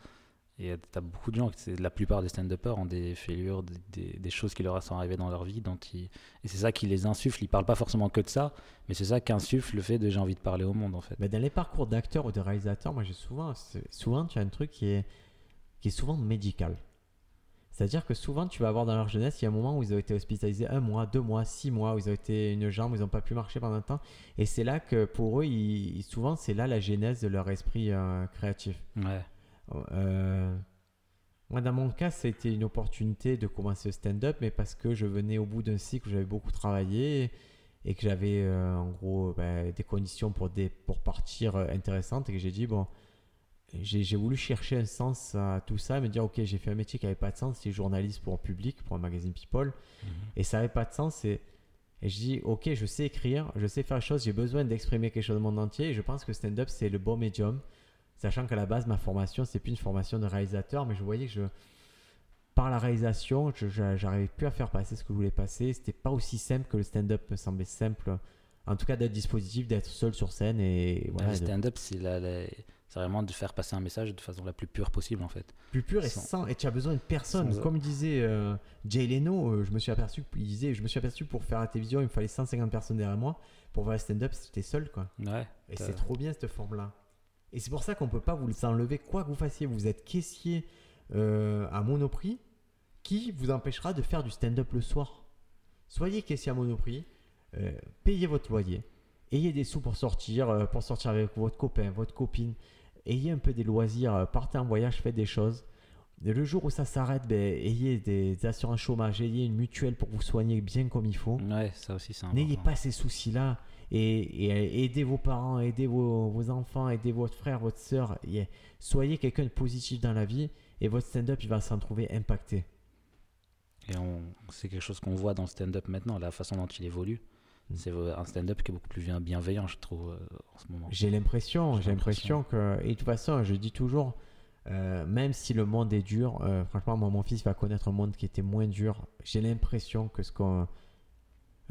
Et t'as beaucoup de gens, la plupart des stand-uppers ont des fêlures, des, des- des choses qui leur sont arrivées dans leur vie. Dont ils- Et c'est ça qui les insuffle. Ils parlent pas forcément que de ça, mais c'est ça qu'insuffle le fait de j'ai envie de parler au monde en fait. Mais dans les parcours d'acteurs ou de réalisateurs, moi j'ai souvent, souvent tu as un truc qui est, qui est souvent médical. C'est-à-dire que souvent tu vas avoir dans leur jeunesse, il y a un moment où ils ont été hospitalisés un mois, deux mois, six mois, où ils ont été une jambe, où ils n'ont pas pu marcher pendant un temps. Et c'est là que pour eux, ils- souvent c'est là la genèse de leur esprit euh, créatif. Ouais. Euh, moi, dans mon cas, c'était une opportunité de commencer le stand-up, mais parce que je venais au bout d'un cycle où j'avais beaucoup travaillé et que j'avais euh, en gros ben, des conditions pour, des, pour partir intéressantes et que j'ai dit, bon, j'ai voulu chercher un sens à tout ça me dire, ok, j'ai fait un métier qui n'avait pas de sens, c'est journaliste pour un public, pour un magazine People, Mhm. et ça n'avait pas de sens. Et, et je dis, ok, je sais écrire, je sais faire les choses, j'ai besoin d'exprimer quelque chose au monde entier. Et je pense que stand-up, c'est le bon médium. Sachant qu'à la base, ma formation, c'est plus une formation de réalisateur, mais je voyais que je, par la réalisation, j'arrivais plus à faire passer ce que je voulais passer. C'était pas aussi simple que le stand-up me semblait simple. En tout cas, d'être dispositif, d'être seul sur scène et voilà, le stand-up, c'est la- la- c'est vraiment de faire passer un message de façon la plus pure possible en fait. plus pur et Sans-. Et tu as besoin de personne. sans- Comme disait euh, Jay Leno, euh, je me suis aperçu, il disait, je me suis aperçu pour faire la télévision, il me fallait 150 personnes derrière moi. Pour faire le stand-up, c'était seul, quoi. Ouais. Et c'est trop bien cette forme-là. Et c'est pour ça qu'on peut pas vous le enlever, quoi que vous fassiez. Vous êtes caissier euh, à Monoprix, qui vous empêchera de faire du stand-up le soir? Soyez caissier à Monoprix, payez votre loyer, ayez des sous pour sortir, pour sortir avec votre copain, votre copine, ayez un peu des loisirs, euh, partez en voyage, faites des choses. Et le jour où ça s'arrête, ben, ayez des assurances chômage, ayez une mutuelle pour vous soigner bien comme il faut. Ouais, ça aussi c'est N'ayez pas ces soucis-là et, et aidez vos parents, aidez vos, vos enfants, aidez votre frère, votre soeur. soyez quelqu'un de positif dans la vie et votre stand-up il va s'en trouver impacté. Et on- c'est quelque chose qu'on voit dans le stand-up maintenant, la façon dont il évolue. Mm. C'est un stand-up qui est beaucoup plus bien- bienveillant, je trouve, euh, en ce moment. J'ai l'impression, J'ai l'impression que et de toute façon je dis toujours, euh, même si le monde est dur, euh, franchement moi, mon fils va connaître un monde qui était moins dur. J'ai l'impression que ce qu'on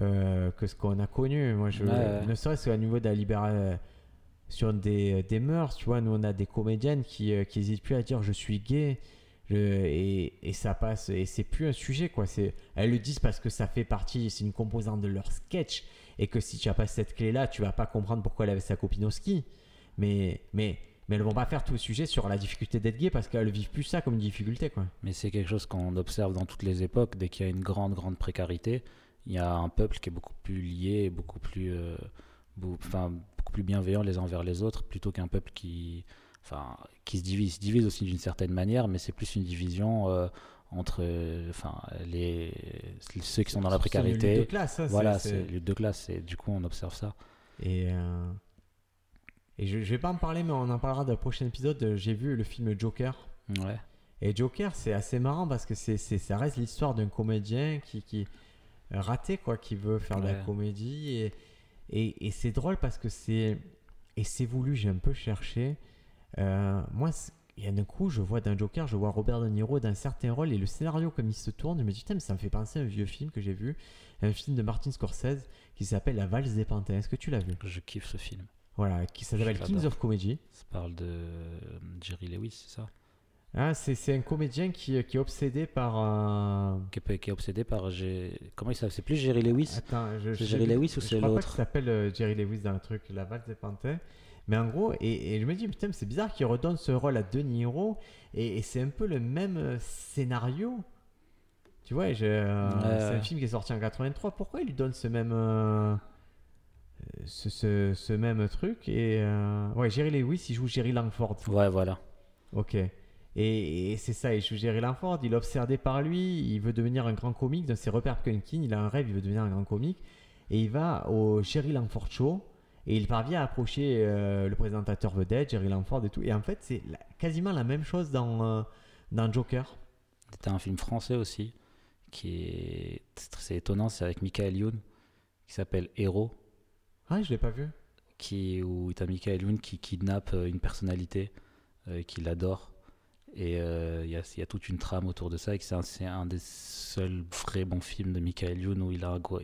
euh, que ce qu'on a connu, moi je ne serait-ce qu'au niveau de la libération sur des, des mœurs, tu vois, nous on a des comédiennes qui qui hésitent plus à dire je suis gay. Et, ça passe et c'est plus un sujet quoi. C'est elles le disent parce que ça fait partie c'est une composante de leur sketch. Et que si tu n'as pas cette clé là tu vas pas comprendre pourquoi elle avait sa copine au ski. Mais mais mais elles vont pas faire tout le sujet sur la difficulté d'être gay parce qu'elles vivent plus ça comme une difficulté quoi. Mais c'est quelque chose qu'on observe dans toutes les époques. Dès qu'il y a une grande, grande précarité, il y a un peuple qui est beaucoup plus lié, beaucoup plus, euh, enfin, beaucoup plus bienveillant les uns envers les autres, plutôt qu'un peuple qui, enfin, qui se divise. Il se divise aussi d'une certaine manière, mais c'est plus une division euh, entre, enfin, les, ceux qui sont dans la C'est une lutte de précarité. classe, ça, c'est- Voilà, c'est- c'est lutte de classe. Et du coup, on observe ça. Et, euh, et je, je vais pas en parler, mais on en parlera dans le prochain épisode. J'ai vu le film Joker. Ouais. Et Joker, c'est assez marrant parce que c'est, c'est- ça reste l'histoire d'un comédien qui, qui euh, raté, quoi, qui veut faire de la comédie. Et, et, et c'est drôle parce que c'est. Et c'est voulu, j'ai un peu cherché. Euh, moi, il y a d'un coup, je vois d'un Joker, je vois Robert De Niro dans certain rôle et le scénario, comme il se tourne, je me dis, putain, mais ça me fait penser à un vieux film que j'ai vu, un film de Martin Scorsese qui s'appelle La valse des pantins. Est-ce que tu l'as vu? Je kiffe ce film. Voilà, qui s'appelle Je Kings of Comedy. Ça parle de euh, Jerry Lewis, c'est ça? Ah, c'est, c'est un comédien qui, qui est obsédé par un. qui est, qui est obsédé par. Comment il s'appelle? C'est plus Jerry Lewis? Attends, je, C'est je Jerry Lewis ou je c'est crois pas l'autre? qu'il s'appelle euh, Jerry Lewis dans le truc, la valse des pantins. Mais en gros, et, et je me dis, putain, c'est bizarre qu'il redonne ce rôle à De Niro. Et, et c'est un peu le même euh, scénario. Tu vois, je- euh, c'est un film qui est sorti en 83. Pourquoi il lui donne ce même. euh, ce, ce- ce même truc Et. euh, ouais, Jerry Lewis, il joue Jerry Langford. Ouais, voilà. Ok. Et, et c'est ça, il joue Jerry Langford, il est obsédé par lui, il veut devenir un grand comique, dans ses repères Kunkin, il a un rêve, il veut devenir un grand comique, et il va au Jerry Langford Show, et il parvient à approcher euh, le présentateur vedette, Jerry Langford et tout, et en fait c'est la- quasiment la même chose dans, euh, dans Joker. C'était un film français aussi, qui est. C'est étonnant, c'est avec Michael Youn, qui s'appelle Héros, Ah, je l'ai pas vu. qui, où tu as Michael Youn qui kidnappe euh, une personnalité, euh, qui l'adore. Et euh, il y, a, il y a toute une trame autour de ça, et c'est un, des seuls vrais bons films de Michael Youn où il, a un gros-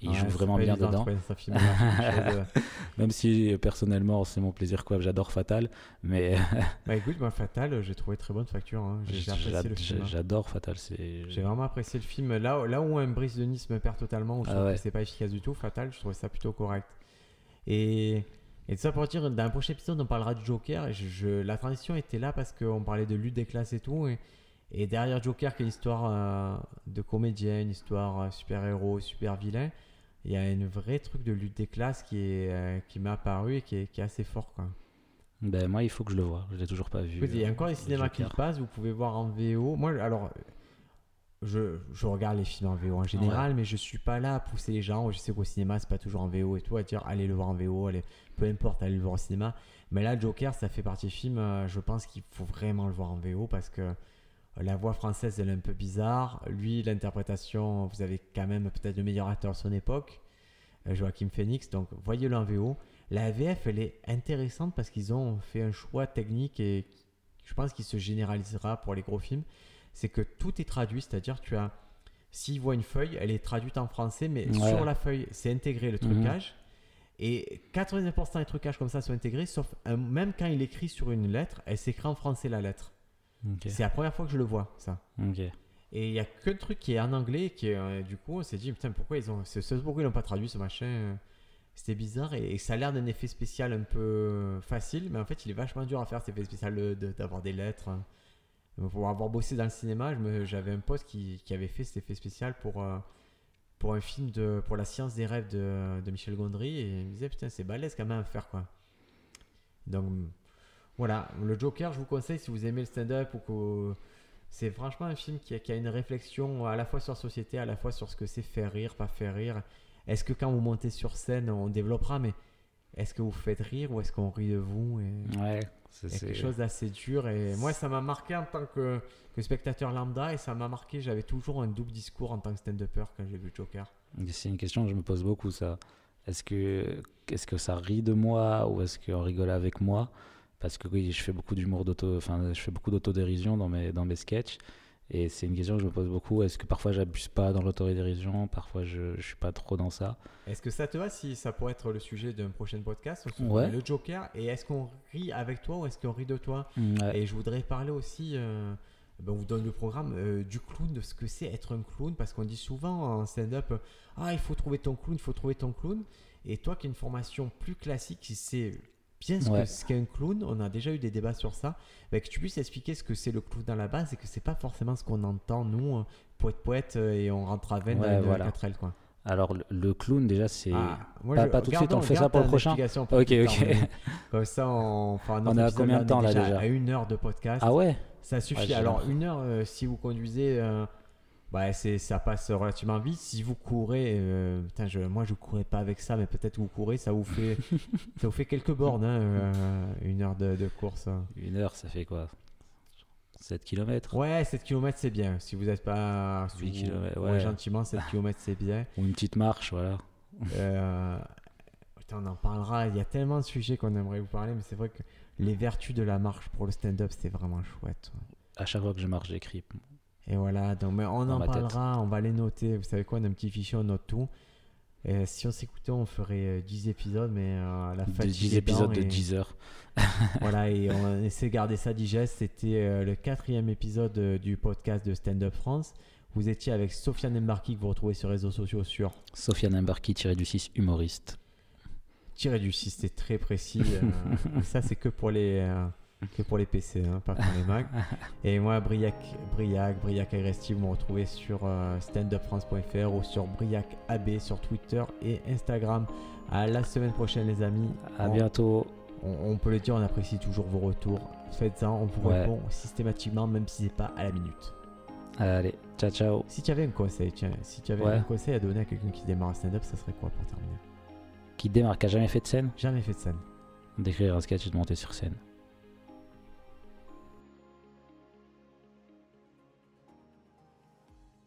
il Ouais, joue vraiment bien dedans. chose, euh. [laughs] Même si personnellement, c'est mon plaisir quoi, j'adore Fatal, mais [laughs] Bah écoute, moi Fatal, j'ai trouvé très bonne facture. hein. Hein. j'adore Fatal. J'ai vraiment apprécié le film. Là, là où un Brice de Nice me perd totalement, où je Ah trouve ouais. que c'est pas efficace du tout, Fatal, je trouvais ça plutôt correct. Et, et tout ça pour dire, dans un prochain épisode, on parlera du Joker. Et je, je- la transition était là parce qu'on parlait de lutte des classes et tout. Et, et derrière Joker, qui est une histoire euh, de comédien, une histoire euh, super-héros, super-vilain, il y a une vraie truc de lutte des classes qui, est, euh, qui m'est apparu et qui est, qui est assez fort. Quoi. Ben, moi, il faut que je le vois. Je l'ai toujours pas vu. Il y a encore des cinémas qui passent, vous pouvez voir en VO. Moi, alors, je, je regarde les films en VO en général, mais je suis pas là à pousser les gens. Je sais qu'au cinéma, c'est pas toujours en VO et tout, à dire allez le voir en VO, allez, peu importe, allez le voir au cinéma. Mais là, Joker, ça fait partie du film. euh, je pense qu'il faut vraiment le voir en VO parce que la voix française, elle est un peu bizarre. Lui, l'interprétation, vous avez quand même peut-être le meilleur acteur de son époque, euh, Joachim Phoenix. Donc, voyez-le en VO. La VF, elle est intéressante parce qu'ils ont fait un choix technique et je pense qu'il se généralisera pour les gros films. C'est que tout est traduit, c'est-à-dire tu as, s'il voit une feuille, elle est traduite en français, mais Ouais. sur la feuille, c'est intégré le Mhm. trucage. Et 99% des trucages comme ça sont intégrés, sauf un- même quand il écrit sur une lettre, elle s'écrit en français la lettre. C'est la première fois que je le vois, ça. Et il y a que le truc qui est en anglais, qui est, euh, du coup, on s'est dit, putain, pourquoi ils ont, ce, ce- pourquoi ils l'ont pas traduit ce machin euh, C'était bizarre et, et ça a l'air d'un effet spécial un peu facile, mais en fait, il est vachement dur à faire cet effet spécial de- d'avoir des lettres. Pour avoir bossé dans le cinéma, j'avais un pote qui, avait fait cet effet spécial pour, euh, pour un film de, pour la science des rêves de, de Michel Gondry et il me disait, putain, c'est balèze quand même à faire quoi. Donc voilà, le Joker, je vous conseille si vous aimez le stand-up ou que c'est franchement un film qui a, qui a une réflexion à la fois sur la société, à la fois sur ce que c'est faire rire, pas faire rire. Est-ce que quand vous montez sur scène, on développera, mais est-ce que vous faites rire ou est-ce qu'on rit de vous et... Ouais. C'est- quelque chose d'assez dur et moi ça m'a marqué en tant que, que spectateur lambda et ça m'a marqué, j'avais toujours un double discours en tant que stand-upper quand j'ai vu Joker. C'est une question que je me pose beaucoup, ça. Est-ce que, est-ce que ça rit de moi ou est-ce qu'on rigole avec moi? Parce que oui, je fais beaucoup d'humour d'auto, enfin, je fais beaucoup d'autodérision dans mes, dans mes sketchs. Et c'est une question que je me pose beaucoup. Est-ce que parfois j'abuse pas dans l'autodérision? Parfois je, je suis pas trop dans ça. Est-ce que ça te va si ça pourrait être le sujet d'un prochain podcast? Ouais. Le Joker et est-ce qu'on rit avec toi ou est-ce qu'on rit de toi? Ouais. Et je voudrais parler aussi, euh, ben, on vous donne le programme euh, du clown, de ce que c'est être un clown, parce qu'on dit souvent en stand-up, ah il faut trouver ton clown, il faut trouver ton clown. Et toi qui as une formation plus classique, sais bien ce Ouais. que- ce qu'est un clown, on a déjà eu des débats sur ça, ben, que tu puisses expliquer ce que c'est le clown dans la base et que c'est pas forcément ce qu'on entend nous, euh, poète poète, euh, et on rentre à veine Ouais, une voilà. 4L quoi. Alors le, clown déjà c'est. Ah, pas- je- pas tout de suite, on fait ça pour le prochain pour Ok, ok. mais [laughs] Comme ça, on On épisode, combien de temps, là, déjà déjà À une heure de podcast. Ah ouais. Ça suffit. Ouais, Alors, une heure, euh, si vous conduisez, euh, bah, c'est, ça passe relativement vite. Si vous courez, euh, putain, je, moi je courais pas avec ça, mais peut-être vous courez, ça vous fait, [laughs] ça vous fait quelques bornes, hein, euh, une heure de, de course. Une heure, ça fait quoi? 7 km Ouais, 7 km c'est bien. Si vous n'êtes pas sous, Huit kilomètres, ouais, ouais. gentiment, 7 km c'est bien. Ou une petite marche, voilà. Euh, putain, on en parlera. Il y a tellement de sujets qu'on aimerait vous parler, mais c'est vrai que les vertus de la marche pour le stand-up, c'est vraiment chouette. ouais. À chaque fois que je marche, j'écris. Et voilà, donc mais on en tête. parlera, on va les noter. Vous savez quoi, on a un petit fichier, on note tout. Et si on s'écoutait, on ferait euh, 10 épisodes, mais euh, à la fin 10 épisodes de 10 heures. [laughs] Voilà, et [laughs] on essaie de garder ça digeste. C'était euh, le quatrième épisode euh, du podcast de Stand Up France. Vous étiez avec Sofiane Embarki, que vous retrouvez sur les réseaux sociaux sur Sofiane Embarki, tiré du 6, humoriste. tiré du 6, c'est très précis. euh, [laughs] ça, c'est que pour les. Que pour les PC, hein, pas pour les Mac. [laughs] Et moi, Briac, Briac, Briac Agresti, vous me retrouvez sur euh, standupfrance.fr ou sur Briac AB sur Twitter et Instagram. À la semaine prochaine, les amis. À On- bientôt. On, on peut le dire, on apprécie toujours vos retours. Faites-en, on vous Ouais. répond systématiquement, même si c'est pas à la minute. Allez, ciao ciao. Si tu avais un conseil, tiens, si tu avais Ouais. un conseil à donner à quelqu'un qui démarre un stand-up, ça serait quoi pour terminer? Qui démarre, qui a jamais fait de scène? Jamais fait de scène. D'écrire un sketch et de monter sur scène.